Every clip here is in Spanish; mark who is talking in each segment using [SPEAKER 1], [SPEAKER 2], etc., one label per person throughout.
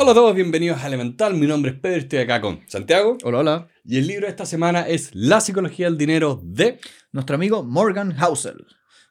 [SPEAKER 1] Hola a todos, bienvenidos a Elemental. Mi nombre es Pedro y estoy acá con Santiago.
[SPEAKER 2] Hola, hola.
[SPEAKER 1] Y el libro de esta semana es La psicología del dinero de
[SPEAKER 2] Nuestro amigo Morgan Housel.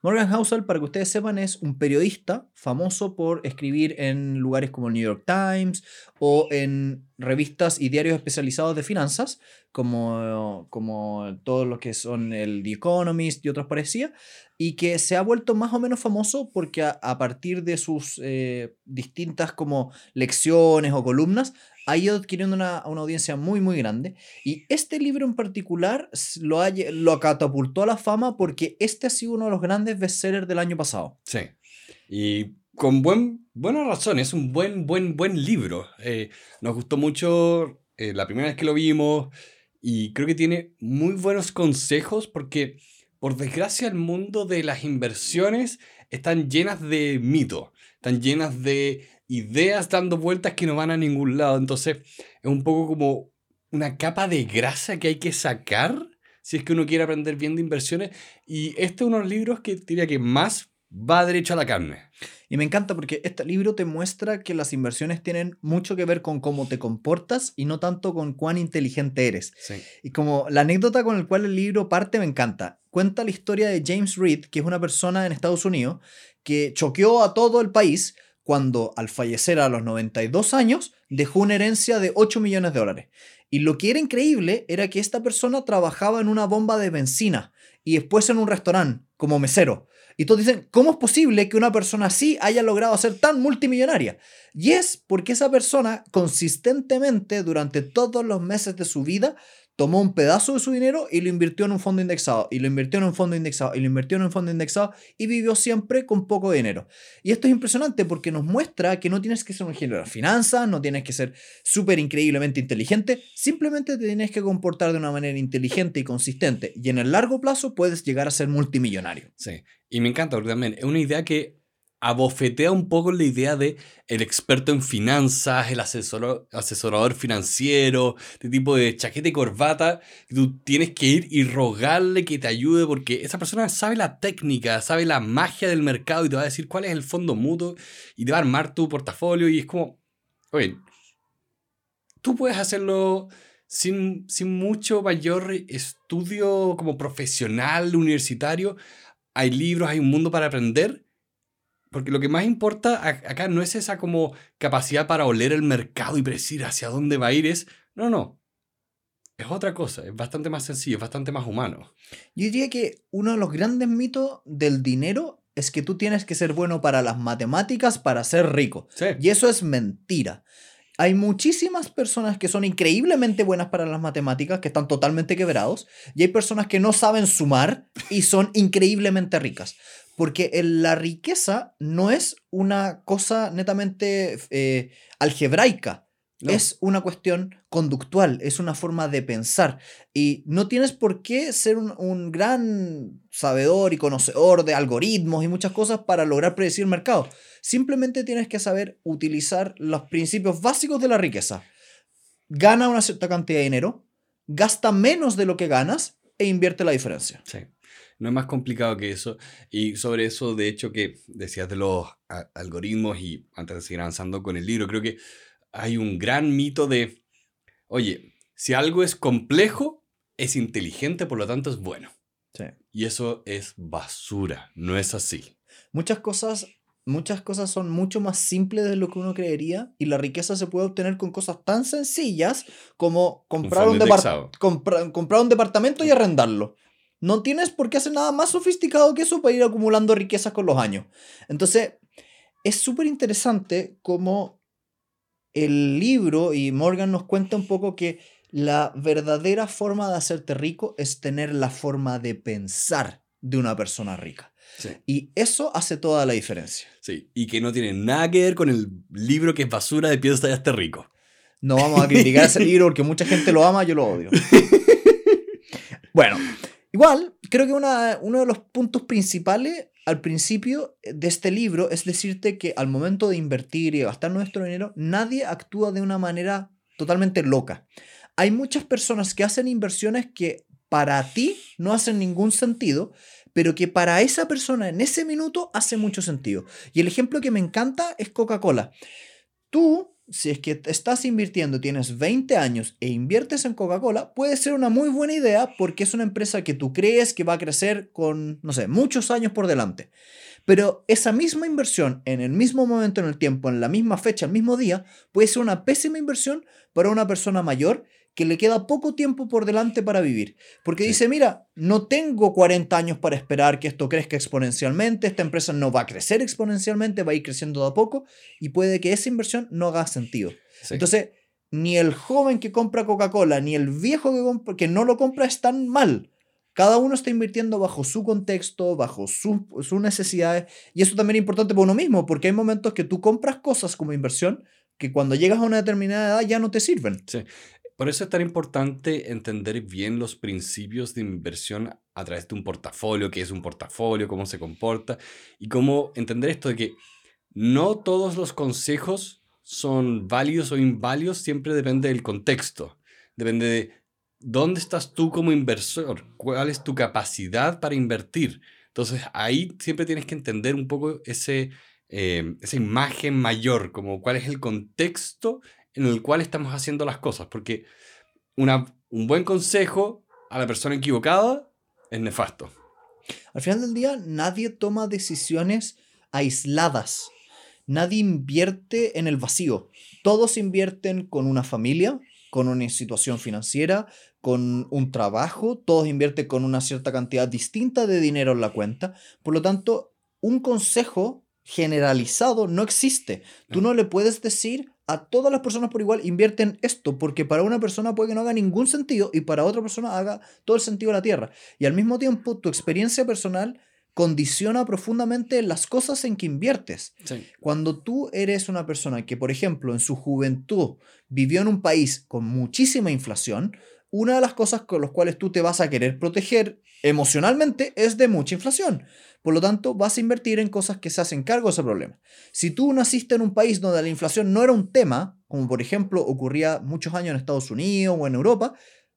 [SPEAKER 2] Morgan Housel, para que ustedes sepan, es un periodista famoso por escribir en lugares como el New York Times o en revistas y diarios especializados de finanzas, como, como todos los que son el The Economist y otros parecidas, y que se ha vuelto más o menos famoso porque a, partir de sus eh, distintas como lecciones o columnas ha ido adquiriendo una, una, audiencia muy, muy grande. Y este libro en particular lo, ha, lo catapultó a la fama porque este ha sido uno de los grandes bestsellers del año pasado.
[SPEAKER 1] Sí. Y con buen, buena razón, es un buen, buen, buen libro. Eh, nos gustó mucho eh, la primera vez que lo vimos y creo que tiene muy buenos consejos porque, por desgracia, el mundo de las inversiones están llenas de mito, están llenas de ideas dando vueltas que no van a ningún lado. Entonces, es un poco como una capa de grasa que hay que sacar si es que uno quiere aprender bien de inversiones. Y este es uno de los libros que diría que más va derecho a la carne.
[SPEAKER 2] Y me encanta porque este libro te muestra que las inversiones tienen mucho que ver con cómo te comportas y no tanto con cuán inteligente eres.
[SPEAKER 1] Sí.
[SPEAKER 2] Y como la anécdota con la cual el libro parte me encanta. Cuenta la historia de James Reed, que es una persona en Estados Unidos que choqueó a todo el país cuando al fallecer a los 92 años dejó una herencia de 8 millones de dólares. Y lo que era increíble era que esta persona trabajaba en una bomba de benzina y después en un restaurante como mesero. Y todos dicen, ¿cómo es posible que una persona así haya logrado ser tan multimillonaria? Y es porque esa persona consistentemente durante todos los meses de su vida tomó un pedazo de su dinero y lo invirtió en un fondo indexado, y lo invirtió en un fondo indexado, y lo invirtió en un fondo indexado, y vivió siempre con poco dinero. Y esto es impresionante porque nos muestra que no tienes que ser un ingeniero de finanzas, no tienes que ser súper increíblemente inteligente, simplemente te tienes que comportar de una manera inteligente y consistente, y en el largo plazo puedes llegar a ser multimillonario.
[SPEAKER 1] Sí, y me encanta porque también es una idea que abofetea un poco la idea de el experto en finanzas, el asesor, asesorador financiero, este tipo de chaqueta y corbata, que tú tienes que ir y rogarle que te ayude porque esa persona sabe la técnica, sabe la magia del mercado y te va a decir cuál es el fondo mutuo y te va a armar tu portafolio y es como, oye, tú puedes hacerlo sin, sin mucho mayor estudio como profesional, universitario, hay libros, hay un mundo para aprender porque lo que más importa acá no es esa como capacidad para oler el mercado y predecir hacia dónde va a ir, es, no, no, es otra cosa, es bastante más sencillo, es bastante más humano.
[SPEAKER 2] Yo diría que uno de los grandes mitos del dinero es que tú tienes que ser bueno para las matemáticas para ser rico.
[SPEAKER 1] Sí.
[SPEAKER 2] Y eso es mentira. Hay muchísimas personas que son increíblemente buenas para las matemáticas, que están totalmente quebrados, y hay personas que no saben sumar y son increíblemente ricas. Porque la riqueza no es una cosa netamente eh, algebraica, no. es una cuestión conductual, es una forma de pensar. Y no tienes por qué ser un, un, gran sabedor y conocedor de algoritmos y muchas cosas para lograr predecir el mercado. Simplemente tienes que saber utilizar los principios básicos de la riqueza. Gana una cierta cantidad de dinero, gasta menos de lo que ganas e invierte la diferencia.
[SPEAKER 1] Sí. No es más complicado que eso. Y sobre eso, de hecho, que decías de los algoritmos y antes de seguir avanzando con el libro, creo que hay un gran mito de, oye, si algo es complejo, es inteligente, por lo tanto es bueno.
[SPEAKER 2] Sí.
[SPEAKER 1] Y eso es basura, no es así.
[SPEAKER 2] Muchas cosas, muchas cosas son mucho más simples de lo que uno creería y la riqueza se puede obtener con cosas tan sencillas como comprar, un, un, compra comprar un departamento y arrendarlo. No tienes por qué hacer nada más sofisticado que eso para ir acumulando riquezas con los años. Entonces, es súper interesante cómo el libro y Morgan nos cuenta un poco que la verdadera forma de hacerte rico es tener la forma de pensar de una persona rica.
[SPEAKER 1] Sí.
[SPEAKER 2] Y eso hace toda la diferencia.
[SPEAKER 1] Sí, y que no tiene nada que ver con el libro que es basura de piensa ya esté rico.
[SPEAKER 2] No vamos a criticar ese libro porque mucha gente lo ama, yo lo odio. bueno, Igual, creo que una, uno de los puntos principales al principio de este libro es decirte que al momento de invertir y gastar nuestro dinero, nadie actúa de una manera totalmente loca. Hay muchas personas que hacen inversiones que para ti no hacen ningún sentido, pero que para esa persona en ese minuto hace mucho sentido. Y el ejemplo que me encanta es Coca-Cola. Tú si es que estás invirtiendo, tienes 20 años e inviertes en Coca-Cola, puede ser una muy buena idea porque es una empresa que tú crees que va a crecer con, no sé, muchos años por delante. Pero esa misma inversión en el mismo momento en el tiempo, en la misma fecha, el mismo día, puede ser una pésima inversión para una persona mayor que le queda poco tiempo por delante para vivir. Porque dice, mira, no tengo 40 años para esperar que esto crezca exponencialmente, esta empresa no va a crecer exponencialmente, va a ir creciendo de a poco y puede que esa inversión no haga sentido. Entonces, ni el joven que compra Coca-Cola, ni el viejo que, que no lo compra están mal. Cada uno está invirtiendo bajo su contexto, bajo sus necesidades. Y eso también es importante para uno mismo, porque hay momentos que tú compras cosas como inversión que cuando llegas a una determinada edad ya no te sirven.
[SPEAKER 1] Sí. Por eso es tan importante entender bien los principios de inversión a través de un portafolio, qué es un portafolio, cómo se comporta y cómo entender esto de que no todos los consejos son válidos o inválidos, siempre depende del contexto, depende de dónde estás tú como inversor, cuál es tu capacidad para invertir. Entonces ahí siempre tienes que entender un poco ese, eh, esa imagen mayor, como cuál es el contexto en el cual estamos haciendo las cosas, porque una, un buen consejo a la persona equivocada es nefasto.
[SPEAKER 2] Al final del día, nadie toma decisiones aisladas. Nadie invierte en el vacío. Todos invierten con una familia, con una situación financiera, con un trabajo, todos invierten con una cierta cantidad distinta de dinero en la cuenta. Por lo tanto, un consejo generalizado no existe. Tú no le puedes decir a todas las personas por igual invierten esto, porque para una persona puede que no haga ningún sentido y para otra persona haga todo el sentido de la Tierra. Y al mismo tiempo, tu experiencia personal condiciona profundamente las cosas en que inviertes. Cuando tú eres una persona que, por ejemplo, en su juventud vivió en un país con muchísima inflación, una de las cosas con las cuales tú te vas a querer proteger emocionalmente es de mucha inflación. Por lo tanto, vas a invertir en cosas que se hacen cargo de ese problema. Si tú naciste en un país donde la inflación no era un tema, como por ejemplo ocurría muchos años en Estados Unidos o en Europa,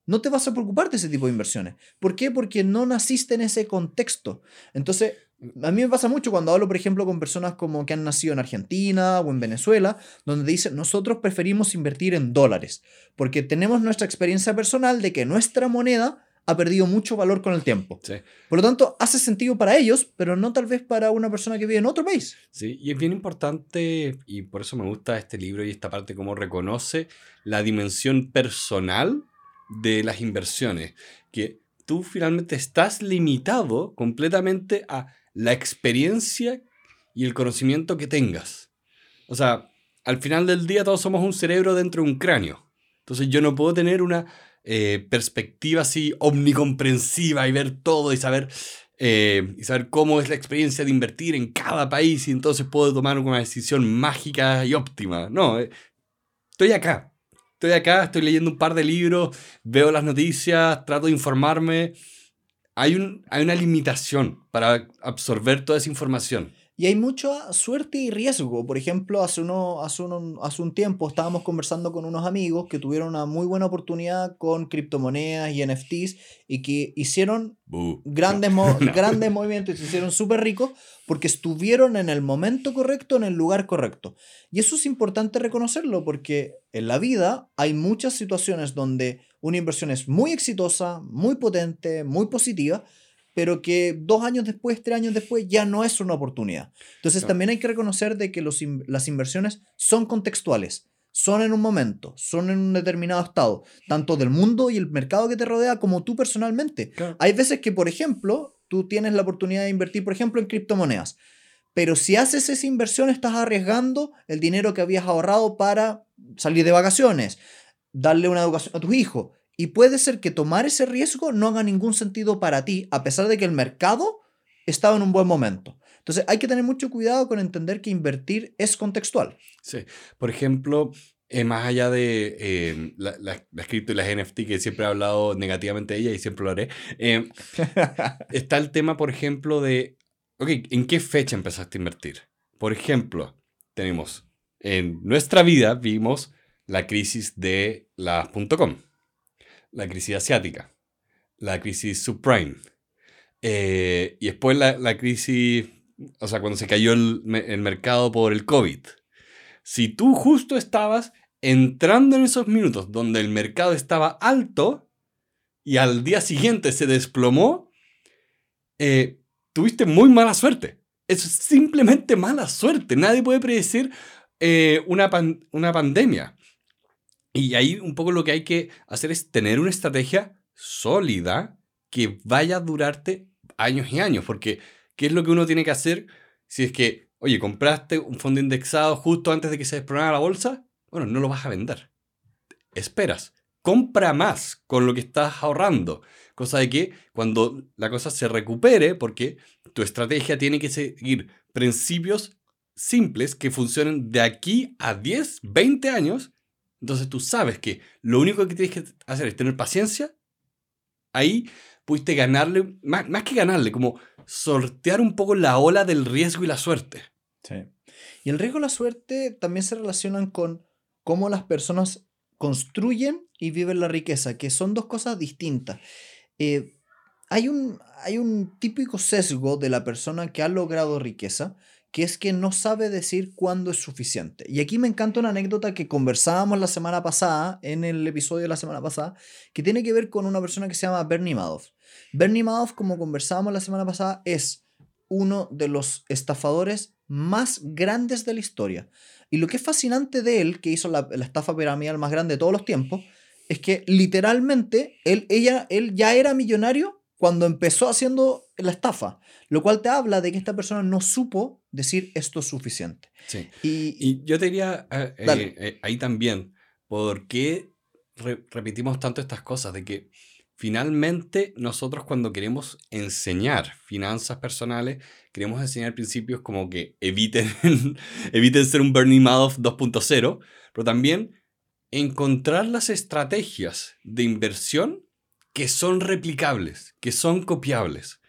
[SPEAKER 2] no te vas a preocupar de ese tipo de inversiones. ¿Por qué? Porque no naciste en ese contexto. Entonces, a mí me pasa mucho cuando hablo, por ejemplo, con personas como que han nacido en Argentina o en Venezuela, donde dicen, nosotros preferimos invertir en dólares, porque tenemos nuestra experiencia personal de que nuestra moneda ha perdido mucho valor con el tiempo. Por lo tanto, hace sentido para ellos, pero no tal vez para una persona que vive en otro país.
[SPEAKER 1] Sí, y es bien importante, y por eso me gusta este libro y esta parte, cómo reconoce la dimensión personal de las inversiones, que tú finalmente estás limitado completamente a la experiencia y el conocimiento que tengas. O sea, al final del día todos somos un cerebro dentro de un cráneo. Entonces yo no puedo tener una eh, perspectiva así omnicomprensiva y ver todo y saber, eh, y saber cómo es la experiencia de invertir en cada país y entonces puedo tomar una decisión mágica y óptima. No, eh, estoy acá. Estoy acá, estoy leyendo un par de libros, veo las noticias, trato de informarme. Hay, un, hay una limitación para absorber toda esa información.
[SPEAKER 2] Y hay mucha suerte y riesgo. Por ejemplo, hace, uno, hace, uno, hace un tiempo estábamos conversando con unos amigos que tuvieron una muy buena oportunidad con criptomonedas y NFTs y que hicieron grandes, grandes movimientos y se hicieron súper ricos porque estuvieron en el momento correcto, en el lugar correcto. Y eso es importante reconocerlo porque en la vida hay muchas situaciones donde una inversión es muy exitosa, muy potente, muy positiva, pero que dos años después, tres años después, ya no es una oportunidad. Entonces también hay que reconocer de que los, las inversiones son contextuales, son en un momento, son en un determinado estado, tanto del mundo y el mercado que te rodea como tú personalmente. Hay veces que, por ejemplo, tú tienes la oportunidad de invertir, por ejemplo, en criptomonedas. Pero si haces esa inversión, estás arriesgando el dinero que habías ahorrado para salir de vacaciones, darle una educación a tus hijos. Y puede ser que tomar ese riesgo no haga ningún sentido para ti, a pesar de que el mercado estaba en un buen momento. Entonces hay que tener mucho cuidado con entender que invertir es contextual.
[SPEAKER 1] Sí, por ejemplo, eh, más allá de eh, la, la, cripto y las NFT, que siempre he hablado negativamente de ella y siempre lo haré, eh, está el tema, por ejemplo, de, ok, ¿en qué fecha empezaste a invertir? Por ejemplo, tenemos, en nuestra vida vimos la crisis de las .com la crisis asiática, la crisis subprime, eh, y después la, la, crisis, o sea, cuando se cayó el, el, mercado por el COVID. Si tú justo estabas entrando en esos minutos donde el mercado estaba alto y al día siguiente se desplomó, eh, tuviste muy mala suerte. Es simplemente mala suerte. Nadie puede predecir eh, una, una pandemia. Y ahí un poco lo que hay que hacer es tener una estrategia sólida que vaya a durarte años y años. Porque, ¿qué es lo que uno tiene que hacer si es que, oye, compraste un fondo indexado justo antes de que se desplomara la bolsa? Bueno, no lo vas a vender. Esperas. Compra más con lo que estás ahorrando. Cosa de que cuando la cosa se recupere, porque tu estrategia tiene que seguir principios simples que funcionen de aquí a 10, 20 años, entonces tú sabes que lo único que tienes que hacer es tener paciencia. Ahí pudiste ganarle, más, más que ganarle, como sortear un poco la ola del riesgo y la suerte.
[SPEAKER 2] Sí. Y el riesgo y la suerte también se relacionan con cómo las personas construyen y viven la riqueza, que son dos cosas distintas. Eh, hay, un, hay un típico sesgo de la persona que ha logrado riqueza, que es que no sabe decir cuándo es suficiente. Y aquí me encanta una anécdota que conversábamos la semana pasada, en el episodio de la semana pasada, que tiene que ver con una persona que se llama Bernie Madoff. Bernie Madoff, como conversábamos la semana pasada, es uno de los estafadores más grandes de la historia. Y lo que es fascinante de él, que hizo la, estafa piramidal más grande de todos los tiempos, es que literalmente él, ella, él ya era millonario cuando empezó haciendo la estafa, lo cual te habla de que esta persona no supo decir esto es suficiente.
[SPEAKER 1] Sí. Y, yo te diría eh, eh, eh, ahí también, ¿por qué repetimos tanto estas cosas? De que finalmente nosotros cuando queremos enseñar finanzas personales, queremos enseñar principios como que eviten, eviten ser un Bernie Madoff 2.0, pero también encontrar las estrategias de inversión que son replicables, que son copiables.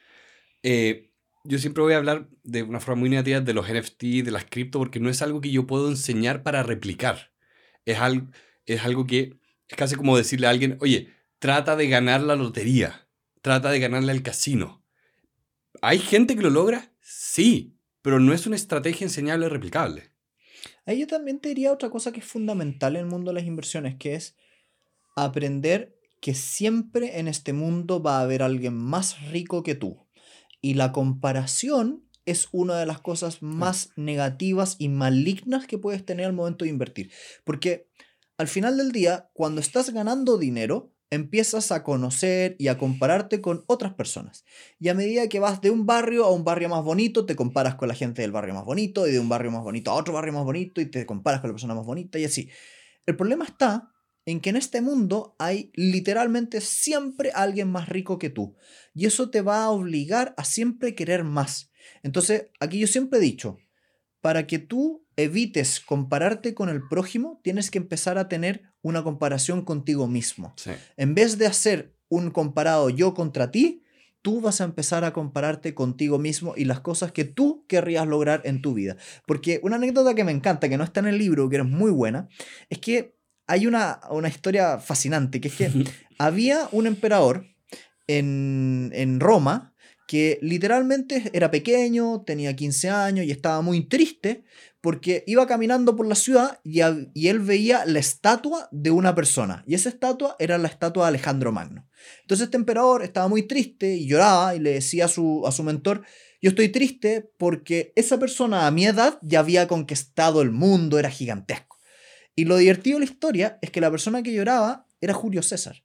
[SPEAKER 1] Eh, yo siempre voy a hablar de una forma muy negativa de los NFT, de las cripto, porque no es algo que yo puedo enseñar para replicar. Es algo, es algo que es casi como decirle a alguien, oye, trata de ganar la lotería, trata de ganarle al casino. ¿Hay gente que lo logra? Sí, pero no es una estrategia enseñable replicable.
[SPEAKER 2] Ahí yo también te diría otra cosa que es fundamental en el mundo de las inversiones, que es aprender que siempre en este mundo va a haber alguien más rico que tú. Y la comparación es una de las cosas más negativas y malignas que puedes tener al momento de invertir. Porque al final del día, cuando estás ganando dinero, empiezas a conocer y a compararte con otras personas. Y a medida que vas de un barrio a un barrio más bonito, te comparas con la gente del barrio más bonito y de un barrio más bonito a otro barrio más bonito y te comparas con la persona más bonita y así. El problema está en que en este mundo hay literalmente siempre alguien más rico que tú. Y eso te va a obligar a siempre querer más. Entonces, aquí yo siempre he dicho, para que tú evites compararte con el prójimo, tienes que empezar a tener una comparación contigo mismo. En vez de hacer un comparado yo contra ti, tú vas a empezar a compararte contigo mismo y las cosas que tú querrías lograr en tu vida. Porque una anécdota que me encanta, que no está en el libro, que es muy buena, es que hay una, una historia fascinante, que es que había un emperador en, en Roma, que literalmente era pequeño, tenía 15 años y estaba muy triste porque iba caminando por la ciudad y, y, él veía la estatua de una persona. Y esa estatua era la estatua de Alejandro Magno. Entonces este emperador estaba muy triste y lloraba y le decía a su, a su mentor, yo estoy triste porque esa persona a mi edad ya había conquistado el mundo, era gigantesco. Y lo divertido de la historia es que la persona que lloraba era Julio César.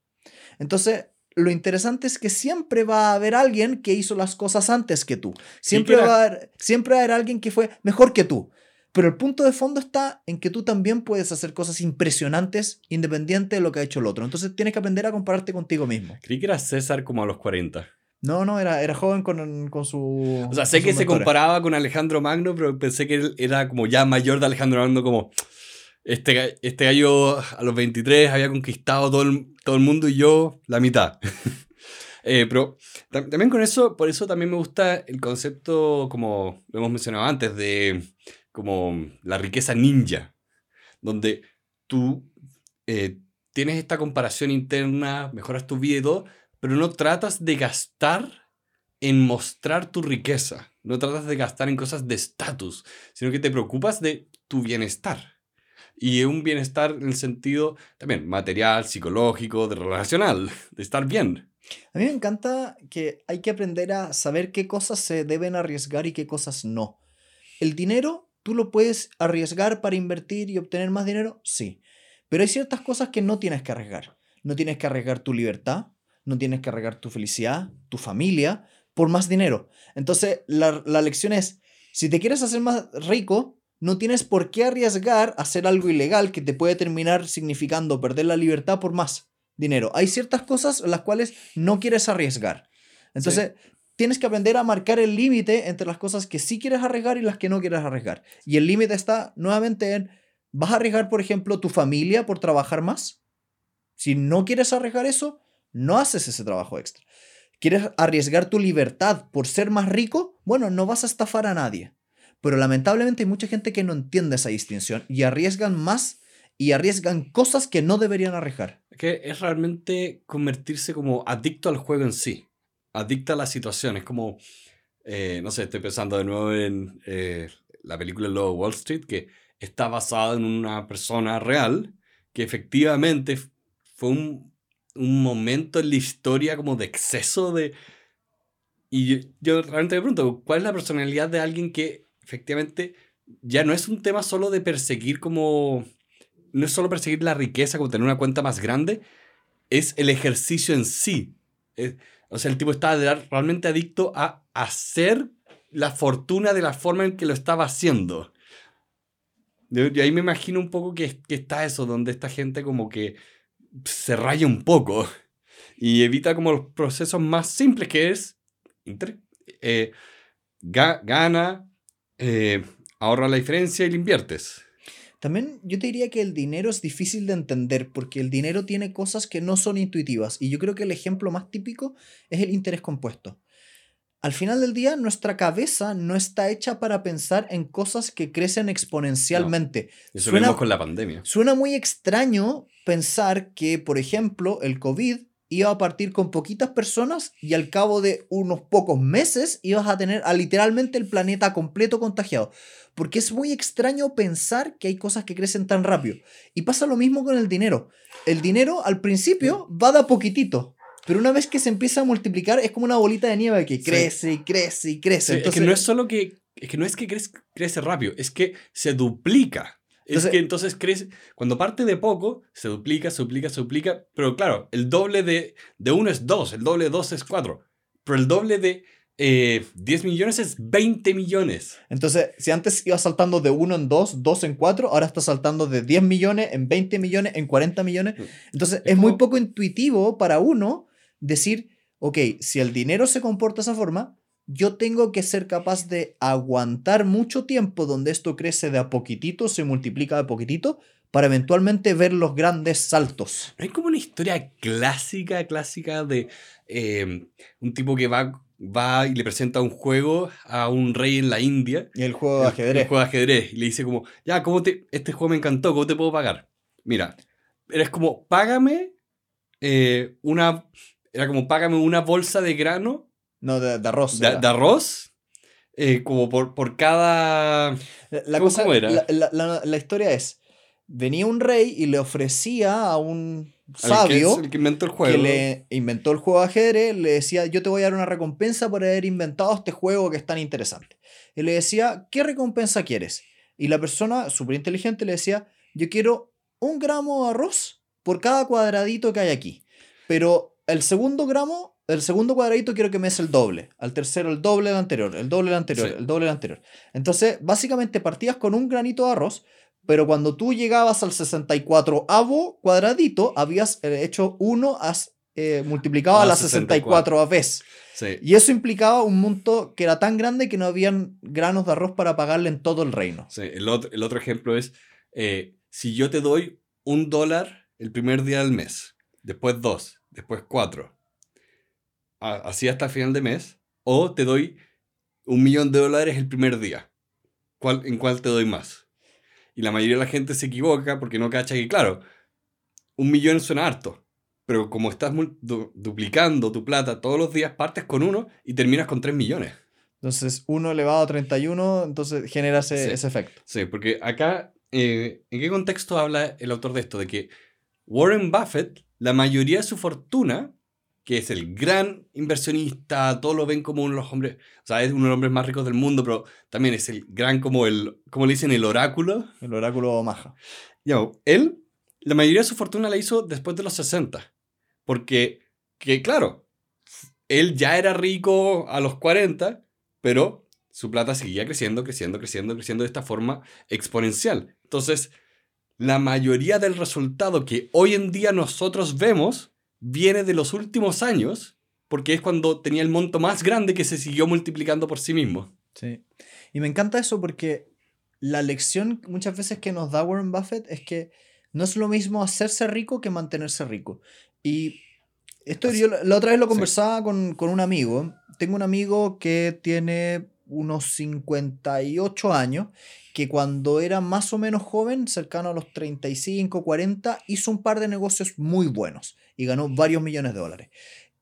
[SPEAKER 2] Entonces lo interesante es que siempre va a haber alguien que hizo las cosas antes que tú. Siempre, va, a haber, siempre va a haber alguien que fue mejor que tú. Pero el punto de fondo está en que tú también puedes hacer cosas impresionantes independiente de lo que ha hecho el otro. Entonces tienes que aprender a compararte contigo mismo.
[SPEAKER 1] Creí que era César como a los 40.
[SPEAKER 2] No, no, era, era joven con, con su...
[SPEAKER 1] O sea, sé que se comparaba con Alejandro Magno, pero pensé que él era como ya mayor de Alejandro Magno, como este, este gallo a los 23 había conquistado todo el, todo el mundo y yo la mitad. eh, pero también con eso, por eso también me gusta el concepto, como lo hemos mencionado antes, de como la riqueza ninja, donde tú eh, tienes esta comparación interna, mejoras tu vida y todo, pero no tratas de gastar en mostrar tu riqueza, no tratas de gastar en cosas de estatus, sino que te preocupas de tu bienestar. Y un bienestar en el sentido también material, psicológico, de relacional, de estar bien.
[SPEAKER 2] A mí me encanta que hay que aprender a saber qué cosas se deben arriesgar y qué cosas no. El dinero, tú lo puedes arriesgar para invertir y obtener más dinero, sí. Pero hay ciertas cosas que no tienes que arriesgar. No tienes que arriesgar tu libertad, no tienes que arriesgar tu felicidad, tu familia, por más dinero. Entonces, la, la lección es, si te quieres hacer más rico, no tienes por qué arriesgar a hacer algo ilegal que te puede terminar significando perder la libertad por más dinero. Hay ciertas cosas en las cuales no quieres arriesgar. Entonces, tienes que aprender a marcar el límite entre las cosas que sí quieres arriesgar y las que no quieres arriesgar. Y el límite está nuevamente en, ¿vas a arriesgar, por ejemplo, tu familia por trabajar más? Si no quieres arriesgar eso, no haces ese trabajo extra. ¿Quieres arriesgar tu libertad por ser más rico? Bueno, no vas a estafar a nadie. Pero lamentablemente hay mucha gente que no entiende esa distinción y arriesgan más y arriesgan cosas que no deberían arriesgar.
[SPEAKER 1] Que es realmente convertirse como adicto al juego en sí, adicta a la situación. Es como, eh, no sé, estoy pensando de nuevo en eh, la película Lobo Wall Street, que está basada en una persona real, que efectivamente fue un, un momento en la historia como de exceso de... Y yo, yo realmente me pregunto, ¿cuál es la personalidad de alguien que efectivamente ya no es un tema solo de perseguir como no es solo perseguir la riqueza, como tener una cuenta más grande, es el ejercicio en sí. o sea, el tipo estaba realmente adicto a hacer la fortuna de la forma en que lo estaba haciendo. Y ahí me imagino un poco que, que está eso, donde esta gente como que se raya un poco y evita como los procesos más simples que es eh, gana, eh, ahorra la diferencia y le inviertes.
[SPEAKER 2] También yo te diría que el dinero es difícil de entender porque el dinero tiene cosas que no son intuitivas y yo creo que el ejemplo más típico es el interés compuesto. Al final del día, nuestra cabeza no está hecha para pensar en cosas que crecen exponencialmente.
[SPEAKER 1] eso lo vimos con la pandemia.
[SPEAKER 2] Suena muy extraño pensar que, por ejemplo, el COVID iba a partir con poquitas personas y al cabo de unos pocos meses ibas a tener a literalmente el planeta completo contagiado. Porque es muy extraño pensar que hay cosas que crecen tan rápido. Y pasa lo mismo con el dinero. El dinero al principio va de a poquitito. Pero una vez que se empieza a multiplicar es como una bolita de nieve que crece y crece y crece.
[SPEAKER 1] Entonces, es que no es solo que, es que no es que crece, crece rápido, es que se duplica. Es que entonces crece, cuando parte de poco, se duplica, se duplica, se duplica, pero claro, el doble de, de uno es dos, el doble de dos es cuatro, pero el doble de eh, 10 millones es 20 millones.
[SPEAKER 2] Entonces, si antes iba saltando de 1 en 2, 2 en 4, ahora está saltando de 10 millones en 20 millones, en 40 millones. Mm. Entonces, es, muy poco intuitivo para uno decir, ok, si el dinero se comporta de esa forma, yo tengo que ser capaz de aguantar mucho tiempo donde esto crece de a poquitito, se multiplica de a poquitito, para eventualmente ver los grandes saltos.
[SPEAKER 1] hay como una historia clásica, clásica de eh, un tipo que va va y le presenta un juego a un rey en la India.
[SPEAKER 2] Y el juego de ajedrez.
[SPEAKER 1] El, juego de ajedrez. Y le dice como, ya, ¿cómo te, este juego me encantó, ¿cómo te puedo pagar? Mira, eres como, págame eh, una, era como, págame una bolsa de grano.
[SPEAKER 2] No, de, arroz.
[SPEAKER 1] De, arroz. Eh, como por, por cada...
[SPEAKER 2] La, cosa, era? La, la historia es, venía un rey y le ofrecía a un sabio
[SPEAKER 1] que, inventó el juego.
[SPEAKER 2] que le inventó el juego de ajedrez, le decía, yo te voy a dar una recompensa por haber inventado este juego que es tan interesante. Y le decía, ¿qué recompensa quieres? Y la persona, súper inteligente, le decía, yo quiero un gramo de arroz por cada cuadradito que hay aquí. Pero el segundo gramo, el segundo cuadradito quiero que me des el doble. Al tercero el doble del anterior, el doble del anterior, el doble del anterior. Entonces, básicamente partías con un granito de arroz, pero cuando tú llegabas al 64avo cuadradito, habías eh, hecho 1, has eh, multiplicado a la 64 a vez. Y eso implicaba un monto que era tan grande que no habían granos de arroz para pagarle en todo el reino.
[SPEAKER 1] Sí. El, otro, el otro ejemplo es, eh, si yo te doy un dólar el primer día del mes, después dos, después cuatro, así hasta el final de mes, o te doy un millón de dólares el primer día, ¿Cuál, ¿en cuál te doy más? Y la mayoría de la gente se equivoca porque no cacha que, claro, un millón suena harto. Pero como estás duplicando tu plata todos los días, partes con uno y terminas con 3 millones.
[SPEAKER 2] Entonces, 1 elevado a 31, entonces genera ese, ese efecto.
[SPEAKER 1] Sí, porque acá eh, ¿en qué contexto habla el autor de esto? De que Warren Buffett, la mayoría de su fortuna, que es el gran inversionista, todos lo ven como uno de los hombres, o sea, es uno de los hombres más ricos del mundo, pero también es el gran, como el, como le dicen, el oráculo.
[SPEAKER 2] El oráculo maja.
[SPEAKER 1] Ya, él, la mayoría de su fortuna la hizo después de los 60. Porque, que claro, él ya era rico a los 40, pero su plata seguía creciendo, creciendo, creciendo, creciendo de esta forma exponencial. Entonces, la mayoría del resultado que hoy en día nosotros vemos viene de los últimos años, porque es cuando tenía el monto más grande que se siguió multiplicando por sí mismo.
[SPEAKER 2] Sí. Y me encanta eso porque la lección muchas veces que nos da Warren Buffett es que no es lo mismo hacerse rico que mantenerse rico. Y esto yo la otra vez lo conversaba con, con un amigo. Tengo un amigo que tiene unos 58 años, que cuando era más o menos joven, cercano a los 35, 40, hizo un par de negocios muy buenos y ganó varios millones de dólares.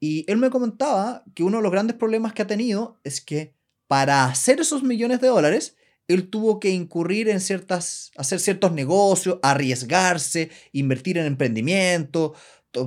[SPEAKER 2] Y él me comentaba que uno de los grandes problemas que ha tenido es que para hacer esos millones de dólares, él tuvo que incurrir en ciertas, hacer ciertos negocios, arriesgarse, invertir en emprendimiento,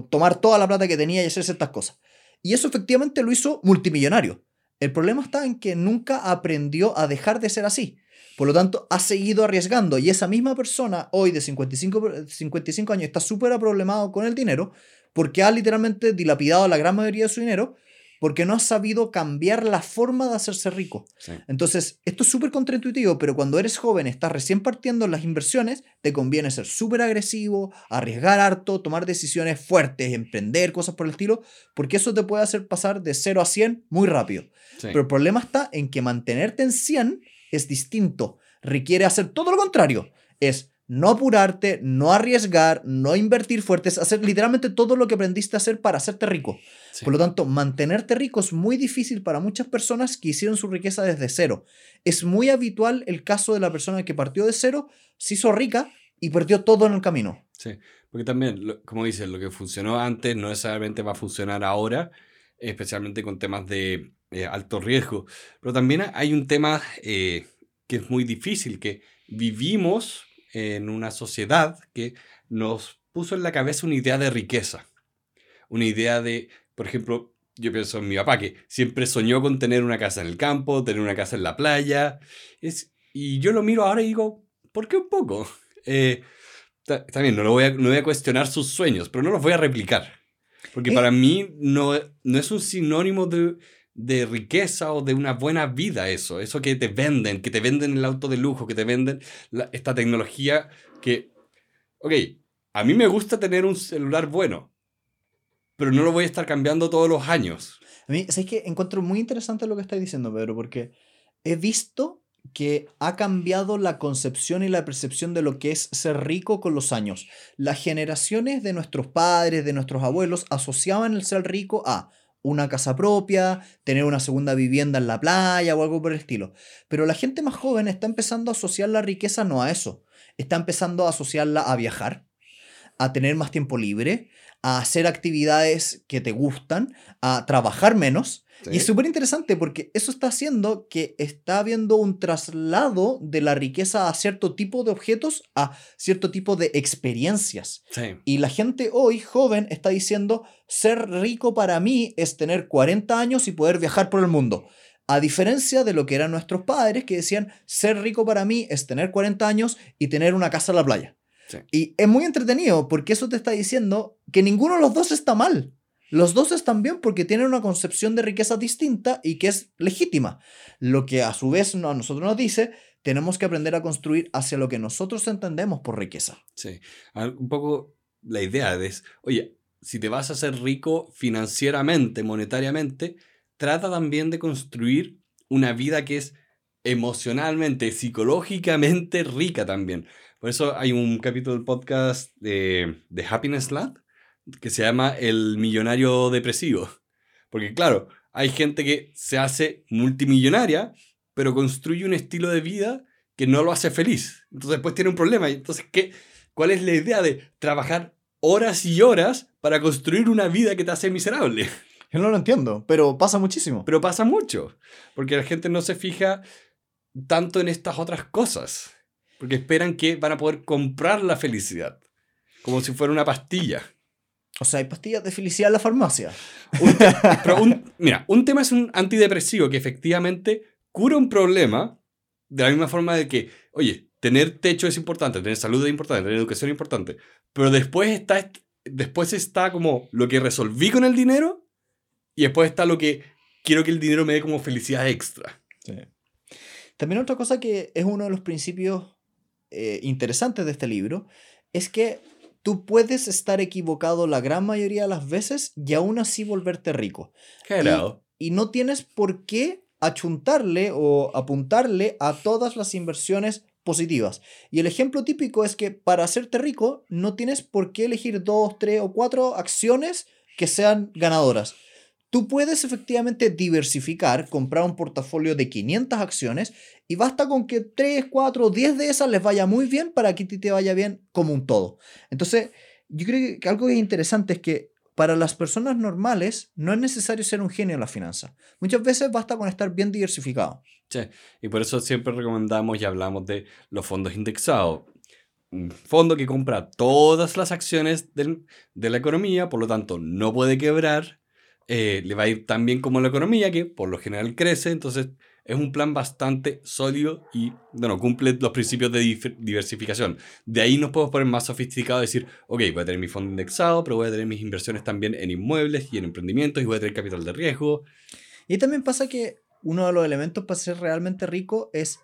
[SPEAKER 2] tomar toda la plata que tenía y hacer ciertas cosas. Y eso efectivamente lo hizo multimillonario. El problema está en que nunca aprendió a dejar de ser así. Por lo tanto, ha seguido arriesgando y esa misma persona hoy de 55, 55 años está súper problemado con el dinero porque ha literalmente dilapidado la gran mayoría de su dinero porque no ha sabido cambiar la forma de hacerse rico. Entonces, esto es súper contraintuitivo, pero cuando eres joven, estás recién partiendo en las inversiones, te conviene ser súper agresivo, arriesgar harto, tomar decisiones fuertes, emprender, cosas por el estilo, porque eso te puede hacer pasar de 0 a 100 muy rápido. Pero el problema está en que mantenerte en 100 es distinto, requiere hacer todo lo contrario, es no apurarte, no arriesgar, no invertir fuertes, hacer literalmente todo lo que aprendiste a hacer para hacerte rico. Por lo tanto, mantenerte rico es muy difícil para muchas personas que hicieron su riqueza desde cero. Es muy habitual el caso de la persona que partió de cero, se hizo rica y perdió todo en el camino.
[SPEAKER 1] Sí, porque también, como dices, lo que funcionó antes no necesariamente va a funcionar ahora, especialmente con temas de eh, alto riesgo. Pero también hay un tema eh, que es muy difícil, que vivimos en una sociedad que nos puso en la cabeza una idea de riqueza. Una idea de, por ejemplo, yo pienso en mi papá, que siempre soñó con tener una casa en el campo, tener una casa en la playa. Es, y yo lo miro ahora y digo, ¿por qué un poco? Eh, también no, lo voy a, no voy a cuestionar sus sueños, pero no los voy a replicar. Porque para mí no, no es un sinónimo de, de riqueza o de una buena vida eso, eso que te venden, que te venden el auto de lujo, que te venden esta tecnología que, ok, a mí me gusta tener un celular bueno, pero no lo voy a estar cambiando todos los años.
[SPEAKER 2] A mí, es que encuentro muy interesante lo que estás diciendo, Pedro, porque he visto que ha cambiado la concepción y la percepción de lo que es ser rico con los años. Las generaciones de nuestros padres, de nuestros abuelos, asociaban el ser rico a una casa propia, tener una segunda vivienda en la playa o algo por el estilo. Pero la gente más joven está empezando a asociar la riqueza no a eso, está empezando a asociarla a viajar, a tener más tiempo libre, a hacer actividades que te gustan, a trabajar menos y es súper interesante porque eso está haciendo que está habiendo un traslado de la riqueza a cierto tipo de objetos, a cierto tipo de experiencias. Y la gente hoy, joven, está diciendo, ser rico para mí es tener 40 años y poder viajar por el mundo. A diferencia de lo que eran nuestros padres que decían, ser rico para mí es tener 40 años y tener una casa en la playa. Y es muy entretenido porque eso te está diciendo que ninguno de los dos está mal. Los dos están bien porque tienen una concepción de riqueza distinta y que es legítima. Lo que a su vez a nosotros nos dice, tenemos que aprender a construir hacia lo que nosotros entendemos por riqueza.
[SPEAKER 1] Sí, un poco la idea es, oye, si te vas a hacer rico financieramente, monetariamente, trata también de construir una vida que es emocionalmente, psicológicamente rica también. Por eso hay un capítulo del podcast de, de Happiness Lab que se llama El Millonario Depresivo. Porque claro, hay gente que se hace multimillonaria, pero construye un estilo de vida que no lo hace feliz. Entonces después tiene un problema. Entonces, ¿qué, ¿cuál es la idea de trabajar horas y horas para construir una vida que te hace miserable?
[SPEAKER 2] Yo no lo entiendo, pero pasa muchísimo.
[SPEAKER 1] Pero pasa mucho, porque la gente no se fija tanto en estas otras cosas. Porque esperan que van a poder comprar la felicidad. Como si fuera una pastilla.
[SPEAKER 2] O sea, hay pastillas de felicidad en la farmacia.
[SPEAKER 1] Pero un- mira, un tema es un antidepresivo que efectivamente cura un problema de la misma forma de que, oye, tener techo es importante, tener salud es importante, tener educación es importante. Pero después está, después está como lo que resolví con el dinero y después está lo que quiero que el dinero me dé como felicidad extra.
[SPEAKER 2] También otra cosa que es uno de los principios eh, interesantes de este libro es que tú puedes estar equivocado la gran mayoría de las veces y aún así volverte rico.
[SPEAKER 1] Claro.
[SPEAKER 2] Y no tienes por qué achuntarle o apuntarle a todas las inversiones positivas. Y el ejemplo típico es que para hacerte rico no tienes por qué elegir dos, tres o cuatro acciones que sean ganadoras. Tú puedes efectivamente diversificar, comprar un portafolio de 500 acciones y basta con que 3, 4 o 10 de esas les vaya muy bien para que ti te vaya bien como un todo. Entonces, yo creo que algo que es interesante es que para las personas normales no es necesario ser un genio en la finanza. Muchas veces basta con estar bien diversificado.
[SPEAKER 1] Sí, y por eso siempre recomendamos y hablamos de los fondos indexados. Un fondo que compra todas las acciones del- de la economía, por lo tanto no puede quebrar, eh, le va a ir tan bien como la economía, que por lo general crece, entonces es un plan bastante sólido y bueno, cumple los principios de diversificación. De ahí nos podemos poner más sofisticados y decir, ok, voy a tener mi fondo indexado, pero voy a tener mis inversiones también en inmuebles y en emprendimientos y voy a tener capital de riesgo.
[SPEAKER 2] Y también pasa que uno de los elementos para ser realmente rico es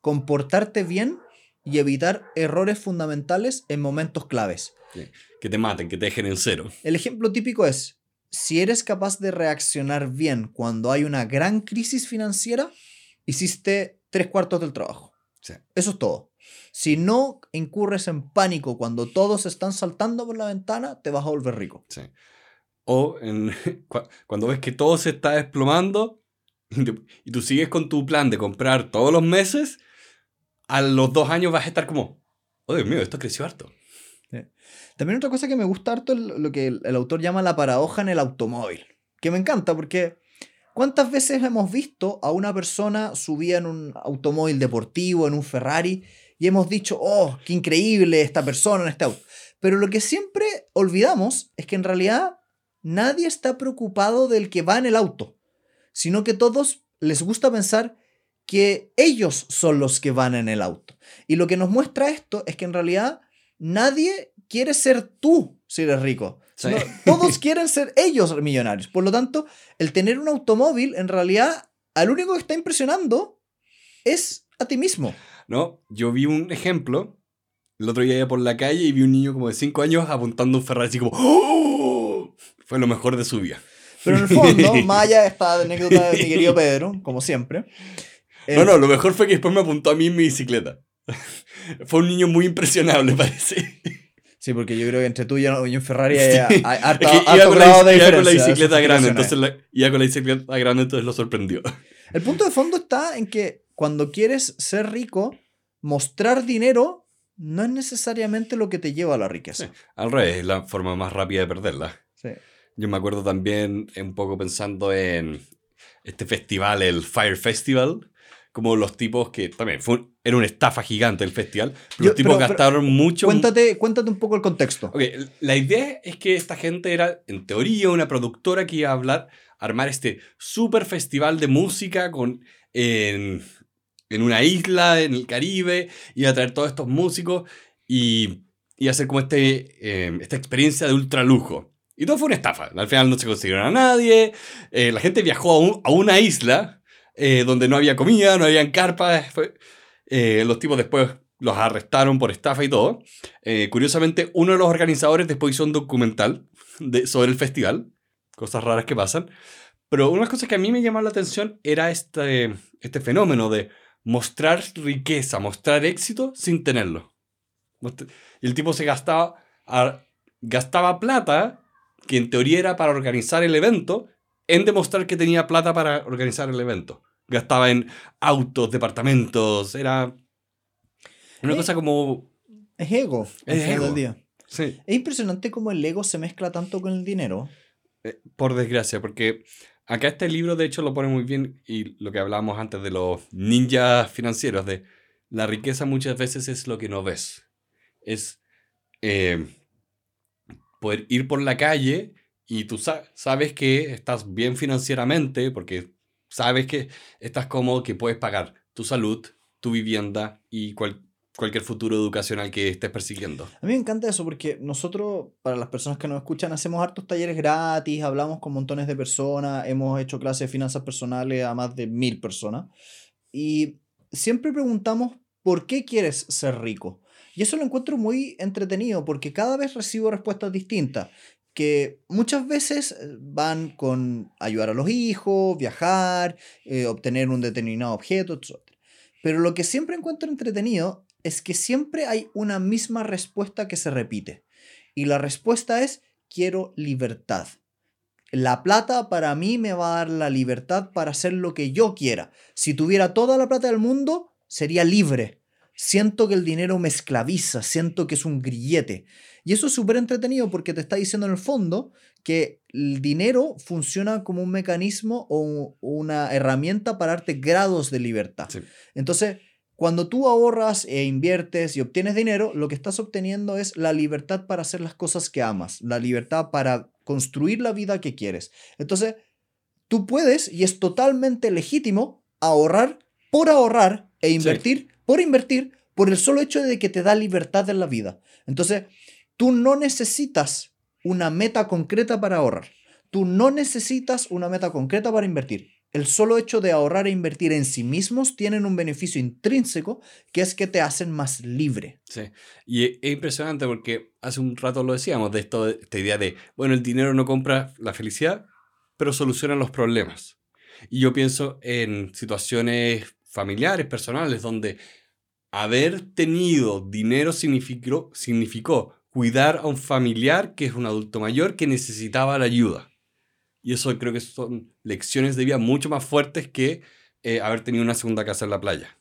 [SPEAKER 2] comportarte bien y evitar errores fundamentales en momentos claves.
[SPEAKER 1] Que te maten, que te dejen en cero.
[SPEAKER 2] El ejemplo típico es, si eres capaz de reaccionar bien cuando hay una gran crisis financiera, hiciste tres cuartos del trabajo.
[SPEAKER 1] Sí.
[SPEAKER 2] Eso es todo. Si no incurres en pánico cuando todos están saltando por la ventana, te vas a volver rico.
[SPEAKER 1] Sí. O en, cuando ves que todo se está desplomando y tú sigues con tu plan de comprar todos los meses, a los dos años vas a estar como, oh Dios mío, esto creció harto.
[SPEAKER 2] También otra cosa que me gusta harto es lo que el, autor llama la paradoja en el automóvil. Que me encanta porque ¿cuántas veces hemos visto a una persona subida en un automóvil deportivo, en un Ferrari, y hemos dicho, oh, qué increíble esta persona en este auto? Pero lo que siempre olvidamos es que en realidad nadie está preocupado del que va en el auto, sino que todos les gusta pensar que ellos son los que van en el auto. Y lo que nos muestra esto es que en realidad nadie quiere ser tú si eres rico.
[SPEAKER 1] Sí.
[SPEAKER 2] sino todos quieren ser ellos millonarios. Por lo tanto, el tener un automóvil, en realidad, al único que está impresionando es a ti mismo.
[SPEAKER 1] ¿No? Yo vi un ejemplo, el otro día iba por la calle y vi un niño como de 5 años apuntando un Ferrari así como, ¡Oh! Fue lo mejor de su vida.
[SPEAKER 2] Pero en el fondo, de esta anécdota de mi querido Pedro, como siempre. el-
[SPEAKER 1] No, no, lo mejor fue que después me apuntó a mí en mi bicicleta. Fue un niño muy impresionable, parece.
[SPEAKER 2] Sí, porque yo creo que entre tú y yo un Ferrari hay, hay harto,
[SPEAKER 1] Es que
[SPEAKER 2] harto
[SPEAKER 1] iba con, la,
[SPEAKER 2] de
[SPEAKER 1] con la bicicleta grande, entonces la- iba con la bicicleta grande, entonces lo sorprendió.
[SPEAKER 2] El punto de fondo está en que cuando quieres ser rico, mostrar dinero no es necesariamente lo que te lleva a la riqueza.
[SPEAKER 1] Sí. Al revés, es la forma más rápida de perderla.
[SPEAKER 2] Sí.
[SPEAKER 1] Yo me acuerdo también un poco pensando en este festival, el Fire Festival, como los tipos que también fue un- era una estafa gigante el festival, pero
[SPEAKER 2] Yo-
[SPEAKER 1] los tipos
[SPEAKER 2] pero- pero-
[SPEAKER 1] gastaron mucho.
[SPEAKER 2] Cuéntate, cuéntate un poco el contexto.
[SPEAKER 1] Ok, la idea es que esta gente era, en teoría, una productora que iba a hablar, armar este super festival de música con, en, en una isla en el Caribe, iba a traer todos estos músicos y a hacer como este, eh, esta experiencia de ultra lujo. Y todo fue una estafa. Al final no se consiguieron a nadie. eh, la gente viajó a, un- a una isla eh, donde no había comida, no habían carpas. eh, los tipos después los arrestaron por estafa y todo. Eh, curiosamente, uno de los organizadores después hizo un documental de- sobre el festival. Cosas raras que pasan. Pero una cosa que a mí me llamó la atención era este, este fenómeno de mostrar riqueza, mostrar éxito sin tenerlo. El tipo se gastaba, gastaba plata, que en teoría era para organizar el evento, en demostrar que tenía plata para organizar el evento. Gastaba en autos, departamentos, era una cosa como...
[SPEAKER 2] Es ego.
[SPEAKER 1] Es
[SPEAKER 2] final
[SPEAKER 1] ego.
[SPEAKER 2] del día.
[SPEAKER 1] Sí,
[SPEAKER 2] Es impresionante cómo el ego se mezcla tanto con el dinero.
[SPEAKER 1] eh, por desgracia, porque acá este libro de hecho lo pone muy bien y lo que hablábamos antes de los ninjas financieros, de la riqueza muchas veces es lo que no ves. Es eh, poder ir por la calle y tú sabes que estás bien financieramente porque sabes que estás cómodo, que puedes pagar tu salud, tu vivienda y cualquier futuro educacional que estés persiguiendo.
[SPEAKER 2] A mí me encanta eso porque nosotros, para las personas que nos escuchan, hacemos hartos talleres gratis, hablamos con montones de personas, hemos hecho clases de finanzas personales a más de mil personas y siempre preguntamos, ¿por qué quieres ser rico? Y eso lo encuentro muy entretenido porque cada vez recibo respuestas distintas que muchas veces eh, van con ayudar a los hijos, viajar, eh, obtener un determinado objeto, etc. Pero lo que siempre encuentro entretenido es que siempre hay una misma respuesta que se repite. Y la respuesta es, quiero libertad. La plata para mí me va a dar la libertad para hacer lo que yo quiera. Si tuviera toda la plata del mundo, sería libre. Siento que el dinero me esclaviza, siento que es un grillete. Y eso es súper entretenido porque te está diciendo en el fondo que el dinero funciona como un mecanismo o una herramienta para darte grados de libertad. Entonces, cuando tú ahorras e inviertes y obtienes dinero, lo que estás obteniendo es la libertad para hacer las cosas que amas, la libertad para construir la vida que quieres. Entonces, tú puedes, y es totalmente legítimo, ahorrar por ahorrar e invertir por invertir por el solo hecho de que te da libertad en la vida. Entonces, tú no necesitas una meta concreta para ahorrar. Tú no necesitas una meta concreta para invertir. El solo hecho de ahorrar e invertir en sí mismos tienen un beneficio intrínseco que es que te hacen más libre.
[SPEAKER 1] Sí, y es impresionante porque hace un rato lo decíamos de esto, esta idea de, bueno, el dinero no compra la felicidad, pero soluciona los problemas. Y yo pienso en situaciones familiares, personales, donde haber tenido dinero significó, significó cuidar a un familiar que es un adulto mayor que necesitaba la ayuda. Y eso creo que son lecciones de vida mucho más fuertes que eh, haber tenido una segunda casa en la playa.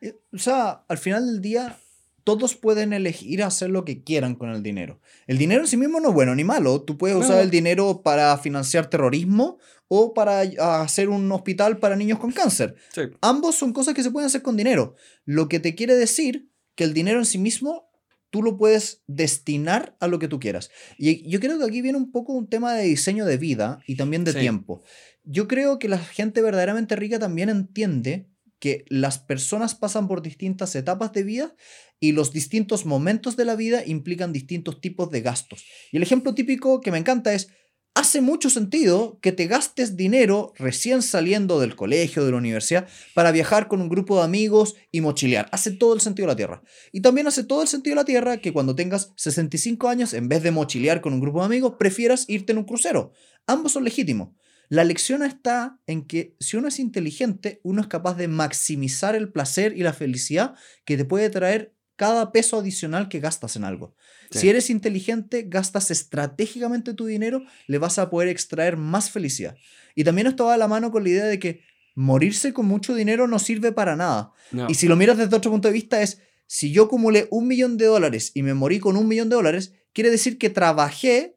[SPEAKER 2] Eh, o sea, al final del día, todos pueden elegir hacer lo que quieran con el dinero. El dinero en sí mismo no es bueno ni malo. Tú puedes usar el dinero para financiar terrorismo o para hacer un hospital para niños con cáncer. Ambos son cosas que se pueden hacer con dinero. Lo que te quiere decir que el dinero en sí mismo tú lo puedes destinar a lo que tú quieras. Y yo creo que aquí viene un poco un tema de diseño de vida y también de tiempo. Yo creo que la gente verdaderamente rica también entiende que las personas pasan por distintas etapas de vida y los distintos momentos de la vida implican distintos tipos de gastos. Y el ejemplo típico que me encanta es, hace mucho sentido que te gastes dinero recién saliendo del colegio, de la universidad, para viajar con un grupo de amigos y mochilear. Hace todo el sentido de la Tierra. Y también hace todo el sentido de la Tierra que cuando tengas 65 años, en vez de mochilear con un grupo de amigos, prefieras irte en un crucero. Ambos son legítimos. La lección está en que si uno es inteligente, uno es capaz de maximizar el placer y la felicidad que te puede traer cada peso adicional que gastas en algo. Si eres inteligente, gastas estratégicamente tu dinero, le vas a poder extraer más felicidad. Y también esto va a la mano con la idea de que morirse con mucho dinero no sirve para nada. Y si lo miras desde otro punto de vista es, si yo acumulé un millón de dólares y me morí con un millón de dólares, quiere decir que trabajé